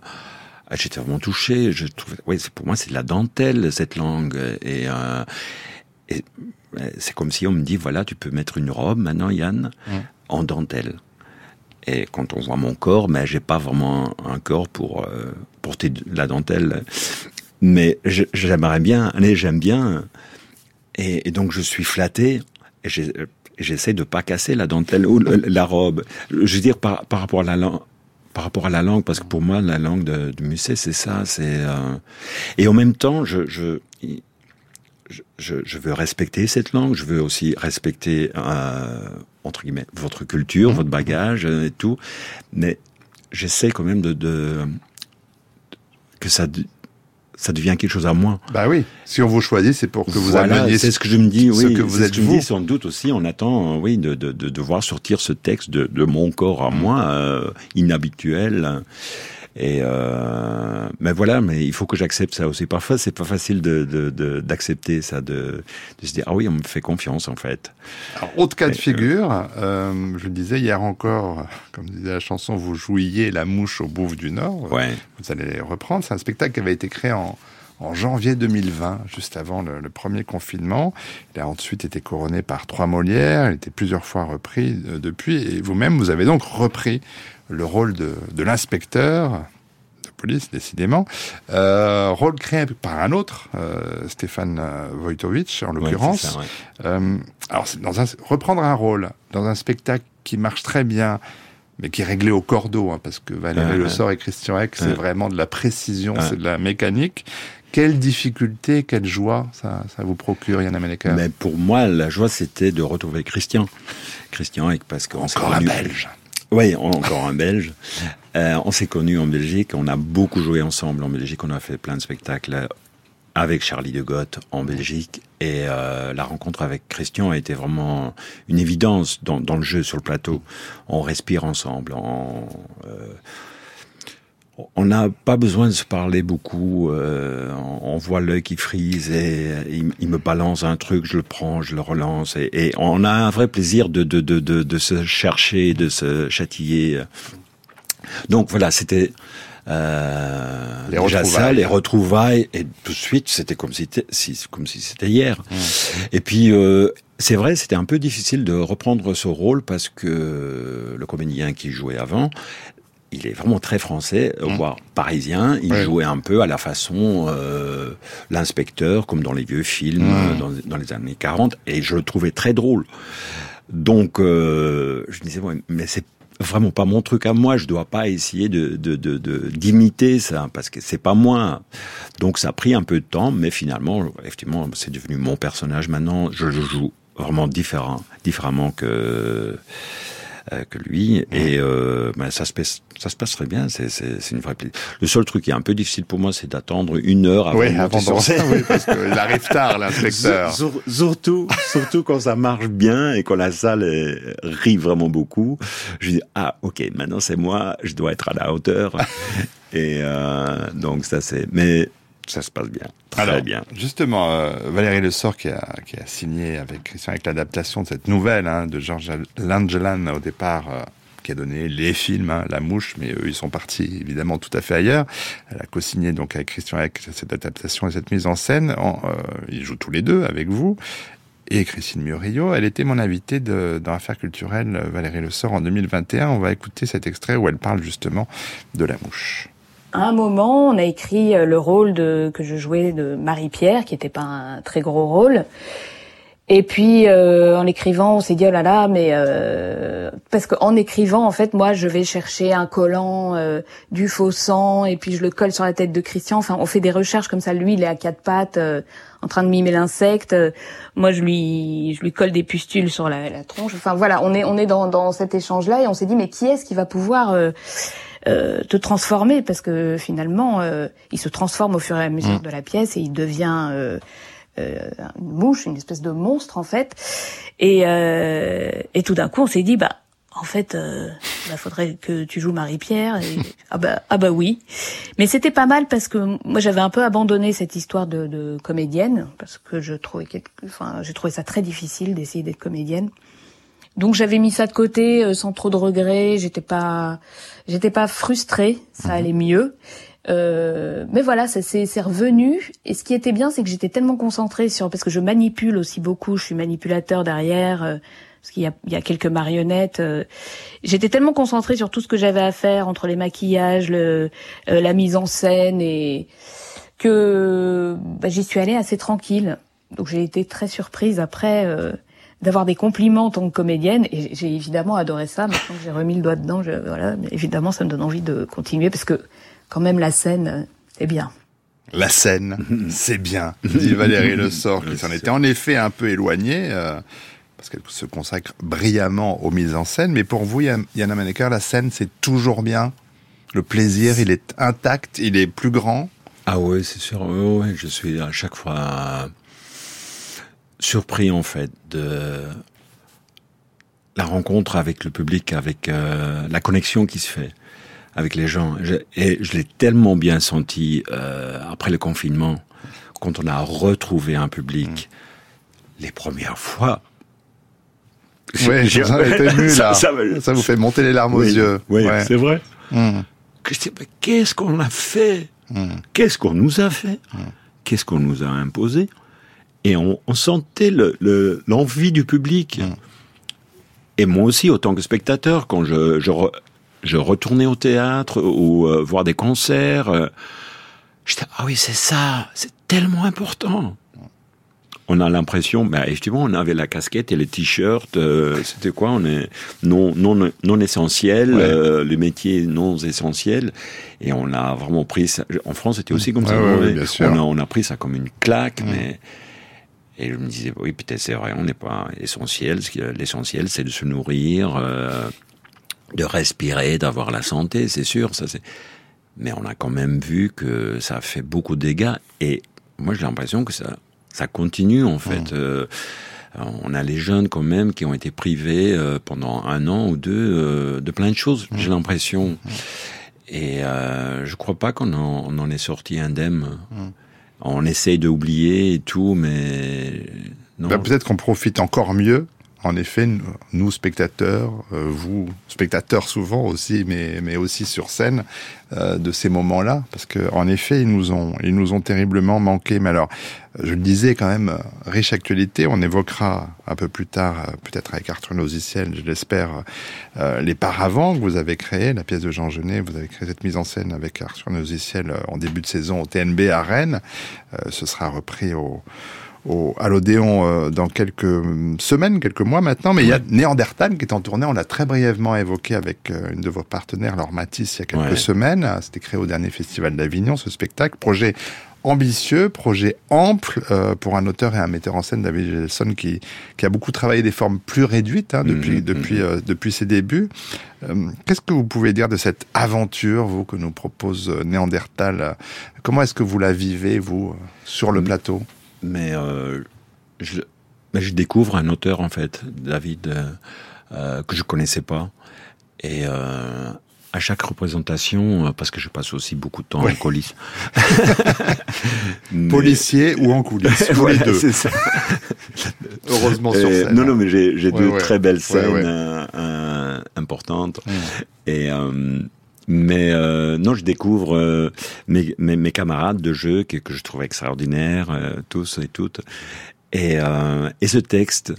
ah, J'étais vraiment touché. Je trouve, oui, pour moi, c'est de la dentelle cette langue et, euh, et c'est comme si on me dit, voilà, tu peux mettre une robe maintenant, Yann, en dentelle. Et quand on voit mon corps, mais j'ai pas vraiment un corps pour euh, porter de la dentelle. Mais j'aimerais bien, allez, j'aime bien. Et, donc je suis flatté. Et j'essaie de pas casser la dentelle ou la robe. Je veux dire par, par rapport à la langue parce que pour moi, la langue de, de Musset, c'est ça. C'est euh... et en même temps, je, je je, je, veux respecter cette langue, je veux aussi respecter euh, entre guillemets votre culture, votre bagage et tout, mais j'essaie quand même de, de, que ça ça devient quelque chose à moi. Bah oui, si on vous choisit, c'est pour que vous voilà, C'est ce que je me dis, oui. Ce que vous êtes ce que vous. Je me dis, sans doute aussi, on attend, oui, de, de, de, de voir sortir ce texte de, de mon corps à moi, euh, inhabituel. Et euh, mais voilà, mais il faut que j'accepte ça aussi. Parfois, c'est pas facile de d'accepter de, ça, de, de se dire ah oui, on me fait confiance en fait. Alors, autre cas de figure, euh, je le disais hier encore, comme disait la chanson, vous jouiez la mouche au bouffe du Nord. Ouais. Vous allez reprendre. C'est un spectacle qui avait été créé en en janvier 2020, juste avant le, le, premier confinement. Il a ensuite été couronné par trois Molières, il a été plusieurs fois repris euh, depuis, et vous-même, vous avez donc repris le rôle de, de l'inspecteur de police, décidément. Euh, rôle créé par un autre, euh, Stéphane Wojtowicz, en l'occurrence. Ouais, euh, alors, dans un, reprendre un rôle dans un spectacle qui marche très bien, mais qui est réglé au cordeau, hein, parce que Valérie Le Sort et Christian Eck, c'est vraiment de la précision, c'est de la mécanique. Quelle difficulté, quelle joie ça, ça vous procure, Yann Ameleka Mais pour moi, la joie, c'était de retrouver Christian. Christian Eck, parce qu'on s'est Encore un Belge oui, encore un Belge. Euh, on s'est connus en Belgique, on a beaucoup joué ensemble en Belgique, on a fait plein de spectacles avec Charlie de Goth en Belgique et euh, la rencontre avec Christian a été vraiment une évidence dans, le jeu sur le plateau. On respire ensemble, on, euh, n'a pas besoin de se parler beaucoup. On voit l'œil qui frise et il, me balance un truc, je le prends, je le relance. Et, on a un vrai plaisir de, de se chercher, de se châtiller. Donc voilà, c'était euh, les déjà ça, les retrouvailles. Et tout de suite, c'était comme si, si, comme si c'était hier. Mmh. Et puis, euh, c'est vrai, c'était un peu difficile de reprendre ce rôle parce que le comédien qui jouait avant il est vraiment très français, mmh. voire parisien. Il jouait un peu à la façon euh, l'inspecteur, comme dans les vieux films mmh. dans, dans, les années 40, et je le trouvais très drôle. Donc, euh, je disais, ouais, mais c'est vraiment pas mon truc à moi. Je dois pas essayer de d'imiter de, de, ça parce que c'est pas moi. Donc ça a pris un peu de temps, mais finalement, effectivement, c'est devenu mon personnage. Maintenant, je le joue vraiment différent, différemment que que lui. Et euh, ben, ça se passe, ça se passe très bien. C'est, c'est, c'est une vraie. Le seul truc qui est un peu difficile pour moi, c'est d'attendre une heure avant, oui, de avant de oui, parce qu'il arrive tard, l'inspecteur. Surtout, surtout quand ça marche bien et quand la salle rit vraiment beaucoup. Je dis ah ok, maintenant c'est moi, je dois être à la hauteur. et euh, donc ça c'est. Mais ça se passe bien. Très Alors, bien. Justement, euh, Valérie Le Sort qui a, qui a signé avec Christian avec l'adaptation de cette nouvelle hein, de Georges Langelan au départ. Euh, qui a donné les films, hein, La Mouche, mais eux, ils sont partis évidemment tout à fait ailleurs. Elle a co-signé donc avec Christian avec cette adaptation et cette mise en scène. En, euh, ils jouent tous les deux avec vous. Et Christine Murillo, elle était mon invitée de, dans Affaires culturelles Valérie Le Sort en 2021. On va écouter cet extrait où elle parle justement de La Mouche un moment, on a écrit euh, le rôle que je jouais de Marie-Pierre, qui n'était pas un très gros rôle. Et puis euh, en l'écrivant, on s'est dit oh là là, mais euh, parce qu'en écrivant, en fait, moi, je vais chercher un collant, euh, du faux sang, et puis je le colle sur la tête de Christian. Enfin, on fait des recherches comme ça. Lui, il est à quatre pattes, en train de mimer l'insecte. Moi, je lui, je lui colle des pustules sur la, la tronche. Enfin voilà, on est on est dans, dans cet échange-là, et on s'est dit mais qui est-ce qui va pouvoir euh, te transformer parce que finalement euh, il se transforme au fur et à mesure mm. de la pièce et il devient euh, euh, une mouche, une espèce de monstre en fait. Et, et tout d'un coup on s'est dit bah en fait, euh, bah, faudrait que tu joues Marie-Pierre. Et... ah bah ah bah oui. Mais c'était pas mal parce que moi j'avais un peu abandonné cette histoire de, de comédienne parce que je trouvais, quelque... enfin j'ai trouvé ça très difficile d'essayer d'être comédienne. Donc j'avais mis ça de côté euh, sans trop de regrets. J'étais pas, j'étais pas frustrée. Ça mhm. allait mieux. Euh, mais voilà, ça c'est revenu. Et ce qui était bien, c'est que j'étais tellement concentrée sur parce que je manipule aussi beaucoup. Je suis manipulateur derrière. Euh, parce qu'il y a, il y a quelques marionnettes. Euh, j'étais tellement concentrée sur tout ce que j'avais à faire entre les maquillages, le, la mise en scène et que bah, j'y suis allée assez tranquille. Donc j'ai été très surprise après d'avoir des compliments en tant que comédienne et j'ai évidemment adoré ça. Maintenant que j'ai remis le doigt dedans je, voilà évidemment ça me donne envie de continuer parce que quand même la scène c'est bien. La scène c'est bien dit Valérie Le Sort qui s'en était en effet un peu éloignée euh, parce qu'elle se consacre brillamment aux mises en scène. Mais pour vous Yana Maneker la scène c'est toujours bien? Le plaisir il est intact il est plus grand? Ah ouais c'est sûr. Ouais, je suis à chaque fois surpris en fait de la rencontre avec le public, avec euh, la connexion qui se fait avec les gens. et je l'ai tellement bien senti euh, après le confinement, quand on a retrouvé un public. Mm. Les premières fois, oui, j'ai été ému là. Ça, ça, vous fait monter les larmes aux yeux. Oui, c'est vrai. Mm. Qu'est-ce qu'on a fait? Mm. Qu'est-ce qu'on nous a fait? Qu'est-ce qu'on nous a imposé? Et on, on sentait l'envie le, du public. Mm. Et moi aussi, autant que spectateur, quand je, je, je retournais au théâtre ou euh, voir des concerts, euh, j'étais ah oui c'est ça, c'est tellement important. On a l'impression, bah, effectivement, on avait la casquette et les t-shirts. Euh, c'était quoi On est non non non essentiel, ouais. le métier non essentiel, et on a vraiment pris ça. En France, c'était aussi comme ça. on, a, on a pris ça comme une claque, mm. mais et je me disais, oui, peut-être c'est vrai, on n'est pas essentiel. L'essentiel, c'est de se nourrir, euh, de respirer, d'avoir la santé, c'est sûr. Ça, c'est. Mais on a quand même vu que ça a fait beaucoup de dégâts. Et moi, j'ai l'impression que ça, ça continue en fait. Mmh. Euh, on a les jeunes quand même qui ont été privés euh, pendant un an ou deux euh, de plein de choses. Mmh. J'ai l'impression. Mmh. Et je crois pas qu'on en, en est sorti indemne on essaye d'oublier et tout, mais non. Bah, peut-être qu'on profite encore mieux. En effet, nous spectateurs, euh, vous spectateurs souvent aussi, mais mais aussi sur scène, euh, de ces moments-là, parce que en effet, ils nous ont ils nous ont terriblement manqué. Mais alors, je le disais quand même, riche actualité. On évoquera un peu plus tard, euh, peut-être avec Arthur Noziciel, je l'espère, les paravents que vous avez créés, la pièce de Jean Genet. Vous avez créé cette mise en scène avec Arthur Noziciel en début de saison au TNB à Rennes. ce sera repris au au, à l'Odéon euh, dans quelques semaines, quelques mois maintenant. Mais il y a Néandertal qui est en tournée. On l'a très brièvement évoqué avec euh, une de vos partenaires, Laure Matisse, il y a quelques semaines. C'était créé au dernier festival d'Avignon, ce spectacle. Projet ambitieux, projet ample euh, pour un auteur et un metteur en scène, David Gelson, qui, qui a beaucoup travaillé des formes plus réduites hein, depuis, mmh, depuis, depuis ses débuts. Qu'est-ce que vous pouvez dire de cette aventure, vous, que nous propose Néandertal? Comment est-ce que vous la vivez, vous, sur le plateau? Mais euh, je, mais je découvre un auteur en fait, David, euh, euh que je connaissais pas. Et euh, à chaque représentation, parce que je passe aussi beaucoup de temps en coulisses. Policier ou en coulisses, voilà, les deux. Ça. Heureusement sur scène. Non, non, mais j'ai ouais, deux ouais. très belles scènes importantes. Mmh. Et mais euh, non, je découvre euh, mes, mes, mes, camarades de jeu que, que je trouve extraordinaires, euh, tous et toutes. Et, euh, et ce texte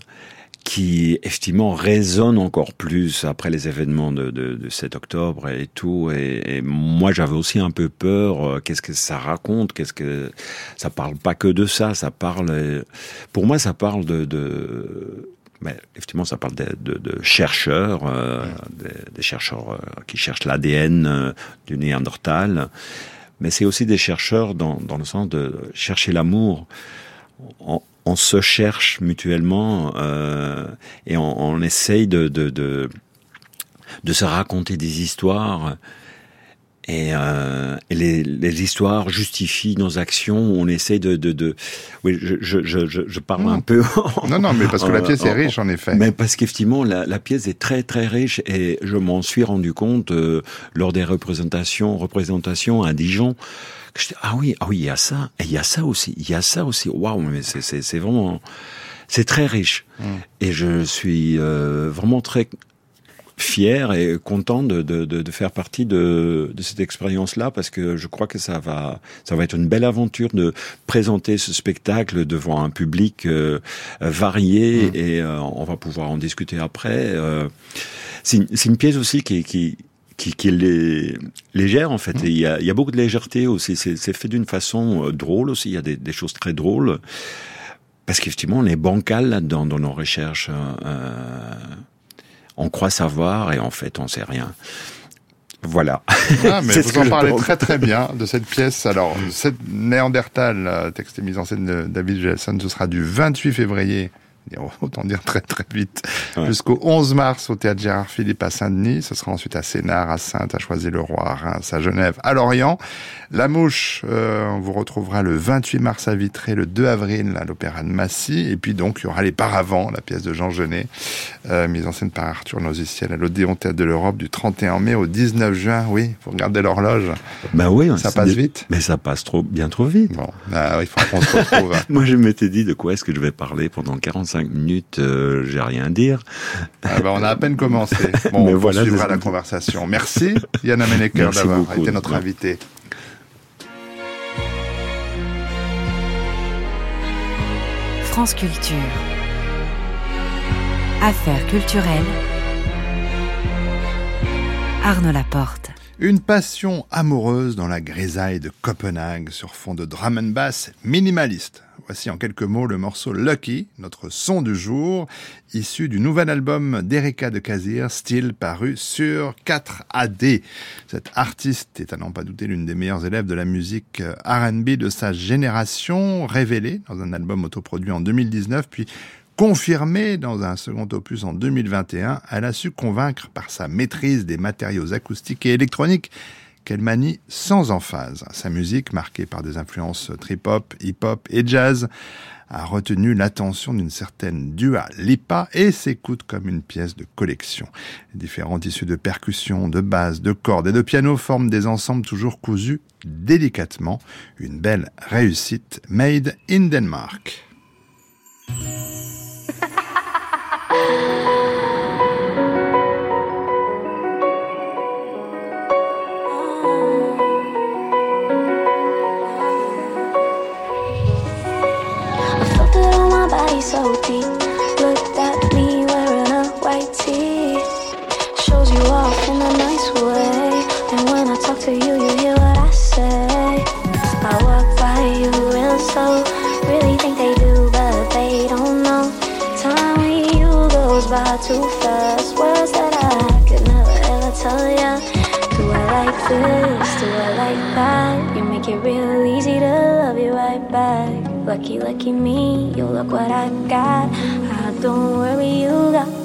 qui effectivement résonne encore plus après les événements de, de, de 7 octobre et tout. Et, et moi, j'avais aussi un peu peur. Euh, qu'est-ce que ça raconte Qu'est-ce que ça parle pas que de ça Ça parle. Pour moi, ça parle de, de mais effectivement, ça parle de, de, de chercheurs, euh, des, des, chercheurs euh, qui cherchent l'ADN euh, du Néandertal, mais c'est aussi des chercheurs dans, dans, le sens de chercher l'amour. On, on, se cherche mutuellement et on, on essaye de, de se raconter des histoires et, euh, et les, les, histoires justifient nos actions. On essaie de, de, de... oui, je, je, je, je parle un peu. non, non, mais parce que la pièce est riche en effet. Mais parce qu'effectivement, la, la, pièce est très très riche et je m'en suis rendu compte euh, lors des représentations, représentations à Dijon. Que je dis, ah oui, ah oui, il y a ça, et il y a ça aussi, il y a ça aussi. Waouh, mais c'est c'est vraiment c'est très riche. Mmh. Et je suis euh, vraiment très fier et content de, de, de, faire partie de, de cette expérience-là parce que je crois que ça va, ça va être une belle aventure de présenter ce spectacle devant un public euh, varié mmh. et euh, on va pouvoir en discuter après. Euh, c'est une, une, pièce aussi qui, qui qui, qui est légère en fait. Mmh. il, y a, il y a beaucoup de légèreté aussi. C'est fait d'une façon drôle aussi. Il y a des, des choses très drôles parce qu'effectivement on est bancal là-dedans dans nos recherches. Euh, on croit savoir et en fait on sait rien. Voilà. Ah, mais vous en parlez très très bien de cette pièce. Alors, cette Néandertal, texte et mise en scène de David Gelson, ce sera du 28 février autant dire très très vite, ouais. jusqu'au 11 mars au théâtre Gérard Philippe à Saint-Denis. Ce sera ensuite à Sénart, à Sainte, à Choisy-le-Roi, à Reims, à Genève, à Lorient. La Mouche, euh, on vous retrouvera le 28 mars à Vitré, le 2 avril à l'Opéra de Massy. Et puis donc, il y aura Les Paravents, la pièce de Jean Genet, euh, mise en scène par Arthur Noziciel à l'Odéon Théâtre de l'Europe du 31 mai au 19 juin. Oui, vous regardez l'horloge. Ben oui. Ça passe vite. Mais ça passe trop, bien trop vite. Bon, ben, il faut qu'on se retrouve. Moi, je m'étais dit de quoi est-ce que je vais parler pendant 45 minutes, euh, j'ai rien à dire. Ah ben, on a à peine commencé. Bon, Mais on voilà, poursuivra la conversation. Merci, Yann Amenecker, d'avoir été notre invité. France Culture. Affaires culturelles. Arnaud Laporte. Une passion amoureuse dans la grisaille de Copenhague sur fond de drum and bass minimaliste. Voici en quelques mots le morceau Lucky, notre son du jour, issu du nouvel album d'Erika de Cazir, style paru sur 4AD. Cette artiste est à n'en pas douter l'une des meilleures élèves de la musique R&B de sa génération, révélée dans un album autoproduit en 2019, puis confirmée dans un second opus en 2021, elle a su convaincre par sa maîtrise des matériaux acoustiques et électroniques qu'elle manie sans emphase. Sa musique, marquée par des influences trip-hop, hip-hop et jazz, a retenu l'attention d'une certaine Dua Lipa et s'écoute comme une pièce de collection. Différents tissus de percussion, de basse, de cordes et de piano forment des ensembles toujours cousus délicatement. Une belle réussite made in Denmark. so deep. Looked at me wearing a white tee. Shows you off Lucky, lucky me, you look what I got. I don't worry, you got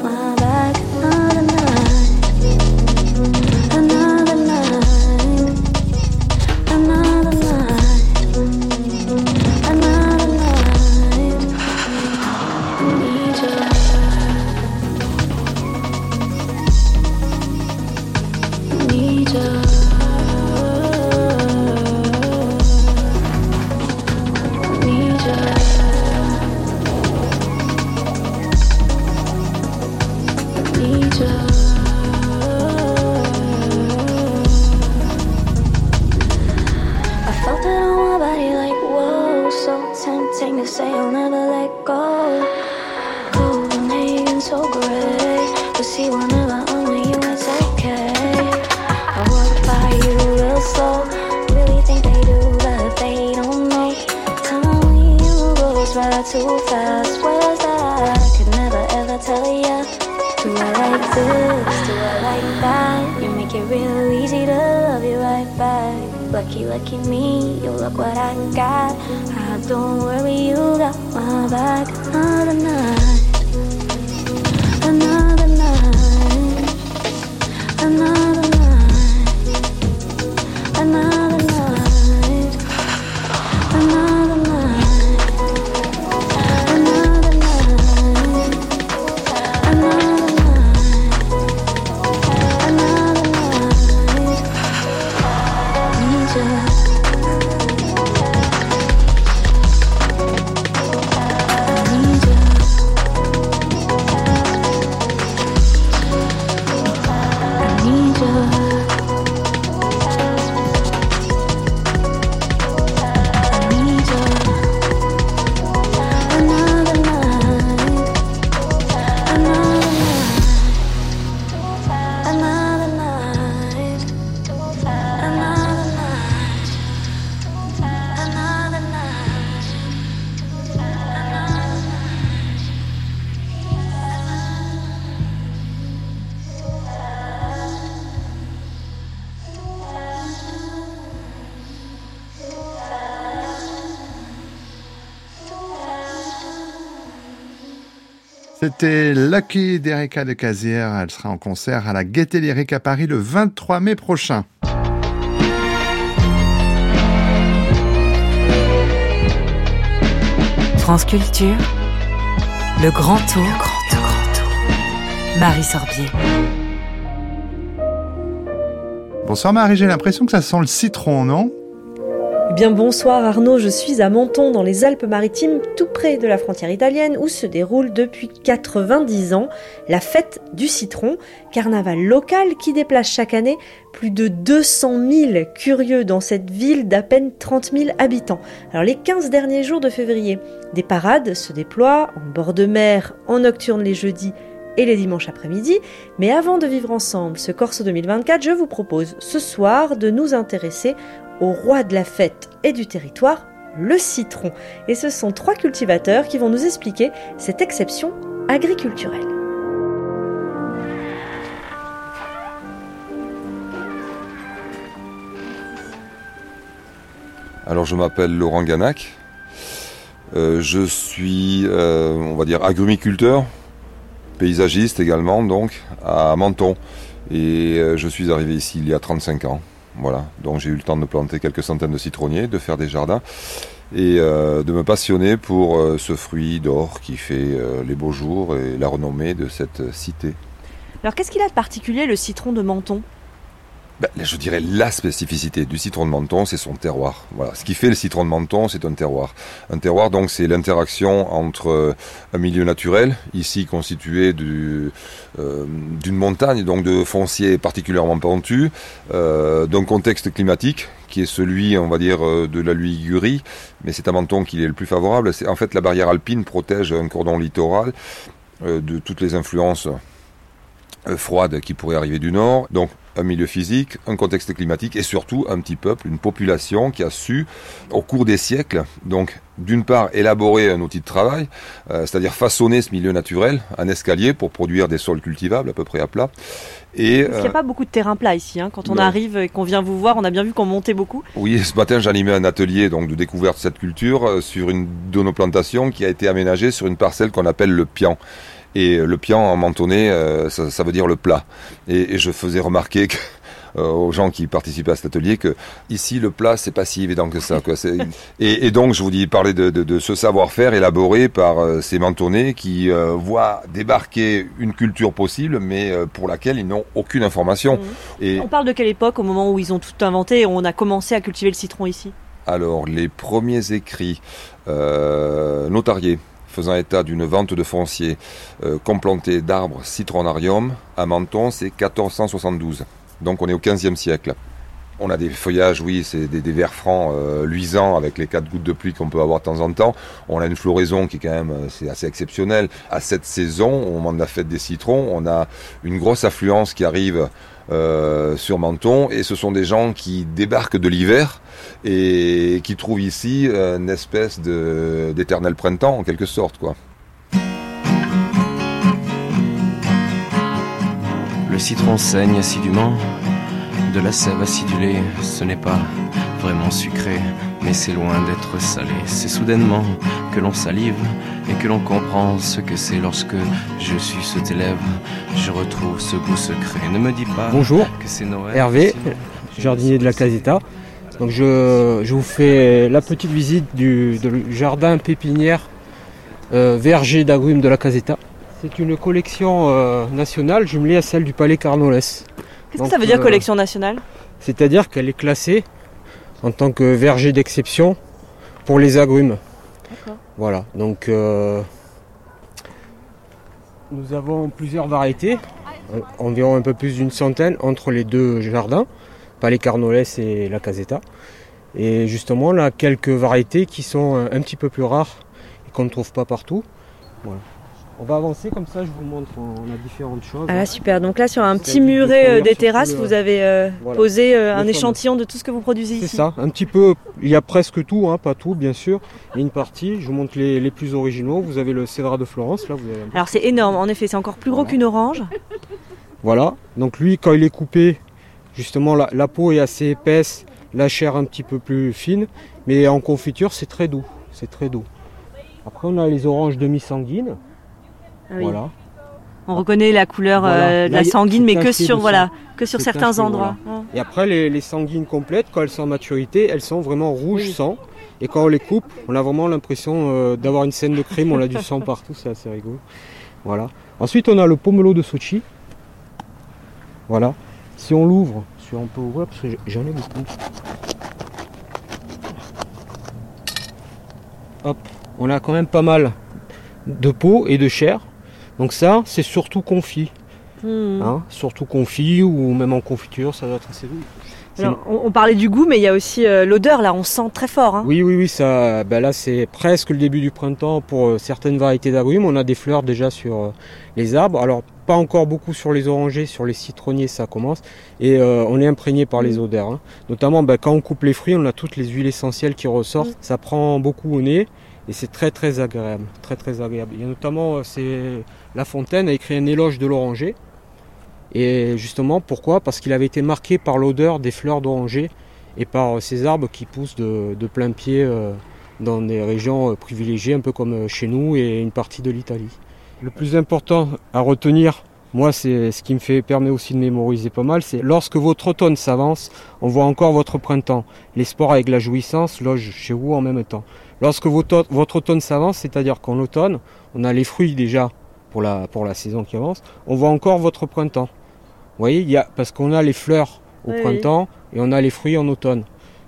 C'était Lucky d'Erika de Casière. Elle sera en concert à la Gaîté Lyrique à Paris le 23 mai prochain. France Culture, le grand tour, le grand tour, grand tour. Marie Sorbier. Bonsoir Marie, j'ai l'impression que ça sent le citron, non? Bien bonsoir Arnaud, je suis à Menton dans les Alpes-Maritimes, tout près de la frontière italienne où se déroule depuis 90 ans la fête du citron, carnaval local qui déplace chaque année plus de 200 000 curieux dans cette ville d'à peine 30 000 habitants. Alors les 15 derniers jours de février, des parades se déploient en bord de mer, en nocturne les jeudis et les dimanches après-midi. Mais avant de vivre ensemble ce Corso 2024, je vous propose ce soir de nous intéresser au roi de la fête et du territoire, le citron. Et ce sont trois cultivateurs qui vont nous expliquer cette exception agriculturelle. Alors je m'appelle Laurent Ganac. Euh, je suis, euh, on va dire, agrumiculteur, paysagiste également, donc, à Menton. Et euh, je suis arrivé ici il y a 35 ans. Voilà. Donc j'ai eu le temps de planter quelques centaines de citronniers, de faire des jardins et euh, de me passionner pour euh, ce fruit d'or qui fait euh, les beaux jours et la renommée de cette cité. Alors qu'est-ce qu'il a de particulier le citron de Menton? Ben, je dirais la spécificité du citron de Menton, c'est son terroir. Voilà, ce qui fait le citron de Menton, c'est un terroir. Un terroir, donc, c'est l'interaction entre euh, un milieu naturel, ici constitué euh, d'une montagne, donc de foncier particulièrement pentu, euh, d'un contexte climatique qui est celui, on va dire, de la Ligurie, mais c'est à Menton qu'il est le plus favorable. C'est en fait la barrière alpine protège un cordon littoral de toutes les influences froides qui pourraient arriver du nord. Donc un milieu physique, un contexte climatique et surtout un petit peuple, une population qui a su, au cours des siècles, donc d'une part élaborer un outil de travail, euh, c'est-à-dire façonner ce milieu naturel, un escalier pour produire des sols cultivables à peu près à plat. Et, Parce qu'il n'y a pas beaucoup de terrain plat ici. Hein. Quand on non. arrive et qu'on vient vous voir, on a bien vu qu'on montait beaucoup. Oui, ce matin j'animais un atelier donc de découverte de cette culture euh, sur une de nos plantations qui a été aménagée sur une parcelle qu'on appelle le pian. Et le pian en mentonné, euh, ça, ça, veut dire le plat. Et, et je faisais remarquer que, euh, aux gens qui participaient à cet atelier que ici le plat c'est pas si évident que ça. Quoi. Et, et, donc je vous dis parler de, de, de ce savoir-faire élaboré par euh, ces mentonnés qui euh, voient débarquer une culture possible, mais euh, pour laquelle ils n'ont aucune information. Mmh. Et on parle de quelle époque au moment où ils ont tout inventé et on a commencé à cultiver le citron ici? Alors les premiers écrits notariés faisant état d'une vente de foncier euh, d'arbres citronarium à Menton, c'est 1472. Donc on est au 15e siècle. On a des feuillages, oui, c'est des, des francs euh, luisants avec les quatre gouttes de pluie qu'on peut avoir de temps en temps. On a une floraison qui est quand même c'est assez exceptionnelle. À cette saison, au moment de la fête des citrons, on a une grosse affluence qui arrive euh, sur Menton. Et ce sont des gens qui débarquent de l'hiver et qui trouvent ici une espèce d'éternel printemps en quelque sorte quoi. Le citron saigne assidûment, de la sève acidulée, ce n'est pas vraiment sucré, mais c'est loin d'être salé. C'est soudainement que l'on salive et que l'on comprend ce que c'est lorsque je suis ce tes lèvres. Je retrouve ce goût secret. Ne me dis pas Bonjour, que c'est Noël. Hervé, jardinier de la Caseta. Donc je, je, vous fais la petite visite du, du jardin pépinière euh, verger d'agrumes de la Caseta. C'est une collection euh, nationale jumelée à celle du Palais Carnoles. Qu'est-ce que ça veut dire euh, collection nationale? C'est-à-dire qu'elle est classée en tant que verger d'exception pour les agrumes. Voilà, donc euh, nous avons plusieurs variétés, environ un peu plus d'une centaine entre les deux jardins, Palais Carnoles et la Caseta. Et justement, a quelques variétés qui sont un petit peu plus rares et qu'on ne trouve pas partout. Voilà. On va avancer comme ça, je vous montre, on a différentes choses. Ah super, donc là sur un petit muret euh, des terrasses, vous avez euh, voilà. posé euh, un échantillon de tout ce que vous produisez ici. C'est ça, un petit peu, il y a presque tout, hein, pas tout bien sûr, a une partie, je vous montre les, les plus originaux, vous avez le Cédra de Florence. Là, vous avez... Alors c'est énorme, en effet, c'est encore plus gros voilà. qu'une orange. Voilà, donc lui quand il est coupé, justement la, la peau est assez épaisse, la chair un petit peu plus fine, mais en confiture c'est très doux, c'est très doux. Après on a les oranges demi-sanguines. Ah oui. Voilà. On reconnaît la couleur voilà. euh, de la sanguine, mais que sur, voilà, que sur certains endroits. Voilà. Et après, les, les, sanguines complètes, quand elles sont en maturité, elles sont vraiment rouges oui. sang. Et quand on les coupe, on a vraiment l'impression euh, d'avoir une scène de crime, on a du sang partout, c'est assez rigolo. Voilà. Ensuite, on a le pomelo de Sochi. Voilà. Si on l'ouvre, si on peut ouvrir, parce que j'en ai beaucoup. Hop, on a quand même pas mal de peau et de chair. Donc ça, c'est surtout confit. Mmh. Hein, surtout confit ou même en confiture, ça doit être assez doux. Alors, on, on, parlait du goût, mais il y a aussi euh, l'odeur, là, on sent très fort. Hein. Oui, oui, oui, ça, ben là, c'est presque le début du printemps pour euh, certaines variétés d'agrumes. On a des fleurs déjà sur euh, les arbres. Alors, pas encore beaucoup sur les orangers, sur les citronniers, ça commence. Et on est imprégné par mmh. les odeurs. Hein. Notamment, ben, quand on coupe les fruits, on a toutes les huiles essentielles qui ressortent. Mmh. Ça prend beaucoup au nez. Et c'est très très agréable, très très agréable. Il y a notamment, c'est La Fontaine a écrit un éloge de l'oranger. Et justement, pourquoi? Parce qu'il avait été marqué par l'odeur des fleurs d'oranger et par euh, ces arbres qui poussent de, plein pied euh, dans des régions privilégiées, un peu comme chez nous et une partie de l'Italie. Le plus important à retenir, moi, c'est ce qui me permet aussi de mémoriser pas mal, c'est lorsque votre automne s'avance, on voit encore votre printemps. Les sports avec la jouissance logent chez vous en même temps. Lorsque votre, votre automne s'avance, c'est-à-dire qu'en automne, on a les fruits déjà pour la, pour la saison qui avance, on voit encore votre printemps. Vous voyez, il y a, parce qu'on a les fleurs au oui, printemps et on a les fruits en automne.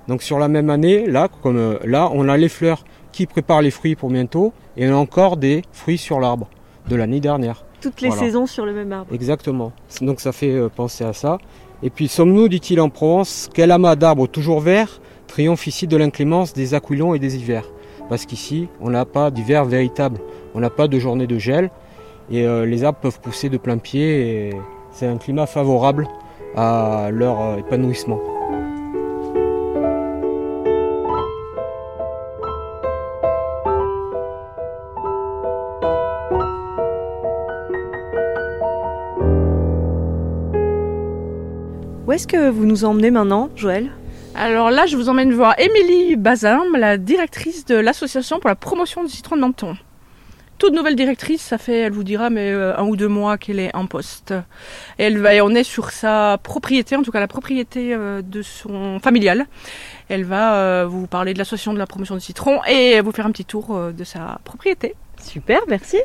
Donc sur la même année, là, comme euh, là, on a les fleurs qui préparent les fruits pour bientôt et on a encore des fruits sur l'arbre de l'année dernière. Toutes les voilà. saisons sur le même arbre. Exactement. Donc ça fait euh, penser à ça. Et puis sommes-nous, dit-il en Provence, quel amas d'arbres toujours verts triomphe ici de l'inclémence des aquilons et des hivers? Parce qu'ici, on n'a pas d'hiver véritable. On n'a pas de journée de gel et euh, les arbres peuvent pousser de plein pied et c'est un climat favorable à leur euh, épanouissement. Où est-ce que vous nous emmenez maintenant, Joël? Alors là, je vous emmène voir Émilie Bazin, la directrice de l'association pour la promotion du citron de Menton. Toute nouvelle directrice, ça fait, elle vous dira, mais euh, un ou deux mois qu'elle est en poste. Et elle va, et on est sur sa propriété, en tout cas la propriété euh, de son familial. Elle va euh, vous parler de l'association de la promotion du citron et vous faire un petit tour euh, de sa propriété. Super, merci.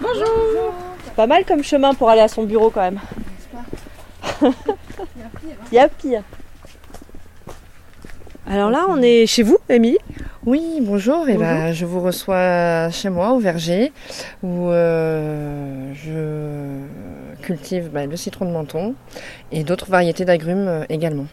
Bonjour. C'est pas mal comme chemin pour aller à son bureau quand même. Il y a pire. Alors là, on est chez vous, Émilie Oui, bonjour. Et ben, je vous reçois chez moi au verger où euh, je cultive bah, le citron de menton et d'autres variétés d'agrumes euh, également.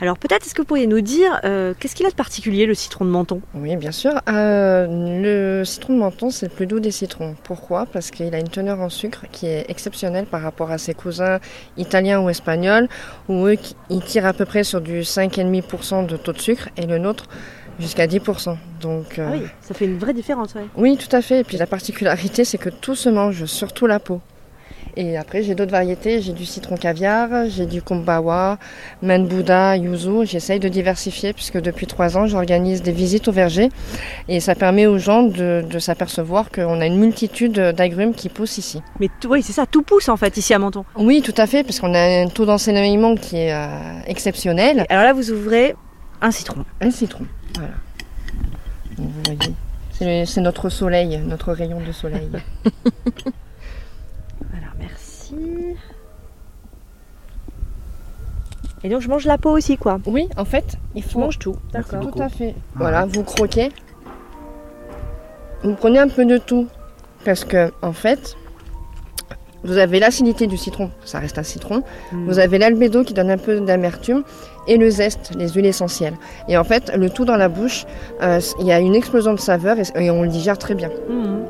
Alors peut-être est-ce que vous pourriez nous dire euh, qu'est-ce qu'il a de particulier le citron de menton? Oui, bien sûr. Euh, le citron de menton, c'est le plus doux des citrons. Pourquoi? Parce qu'il a une teneur en sucre qui est exceptionnelle par rapport à ses cousins italiens ou espagnols, où eux, ils tirent à peu près sur du 5,5% de taux de sucre et le nôtre jusqu'à 10%. Donc, euh, Ah oui, ça fait une vraie différence, ouais. Oui, tout à fait. Et puis la particularité, c'est que tout se mange, surtout la peau. Et après, j'ai d'autres variétés. J'ai du citron caviar, j'ai du kombawa, manbuda, yuzu. J'essaye de diversifier puisque depuis trois ans, j'organise des visites au verger. Et ça permet aux gens de, de s'apercevoir qu'on a une multitude d'agrumes qui poussent ici. Mais oui, c'est ça, tout pousse en fait ici à Menton. Oui, tout à fait, parce qu'on a un taux d'ensoleillement qui est euh, exceptionnel. Alors là, vous ouvrez un citron. Un citron, voilà. Donc, Vous voyez, c'est notre soleil, notre rayon de soleil. Alors merci. Et donc je mange la peau aussi, quoi. Oui, en fait, il Je faut mange tout. D'accord. Tout à fait. Voilà, vous croquez. Vous prenez un peu de tout. Parce que, en fait, vous avez l'acidité du citron, ça reste un citron. Hmm. Vous avez l'albédo qui donne un peu d'amertume. Et le zeste, les huiles essentielles. Et en fait, le tout dans la bouche, euh, il y a une explosion de saveur et, et on le digère très bien. Mhm.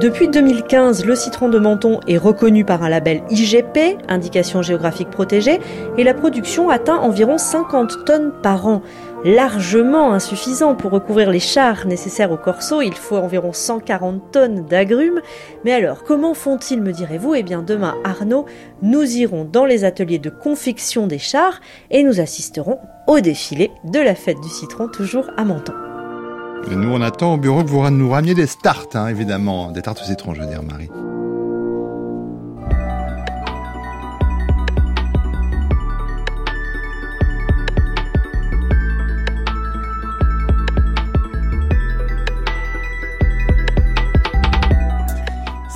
Depuis 2015, le citron de Menton est reconnu par un label IGP, indication géographique protégée, et la production atteint environ 50 tonnes par an. Largement insuffisant pour recouvrir les chars nécessaires au corso, il faut environ 140 tonnes d'agrumes. Mais alors, comment font-ils, me direz-vous? Eh bien, demain, Arnaud, nous irons dans les ateliers de confection des chars et nous assisterons au défilé de la fête du citron, toujours à Menton. Et nous, on attend au bureau que vous nous ramiez des starts, hein, évidemment. Des tartes au citron, je veux dire, Marie.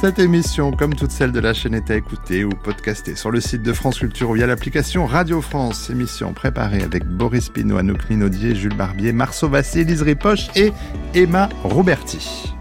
Cette émission, comme toutes celles de la chaîne, est à écouter ou podcaster sur le site de France Culture ou via l'application Radio France. Émission préparée avec Boris Pinot, Anouk Minaudier, Jules Barbier, Marceau Vassé, Lise Ripoche et Emma Roberti.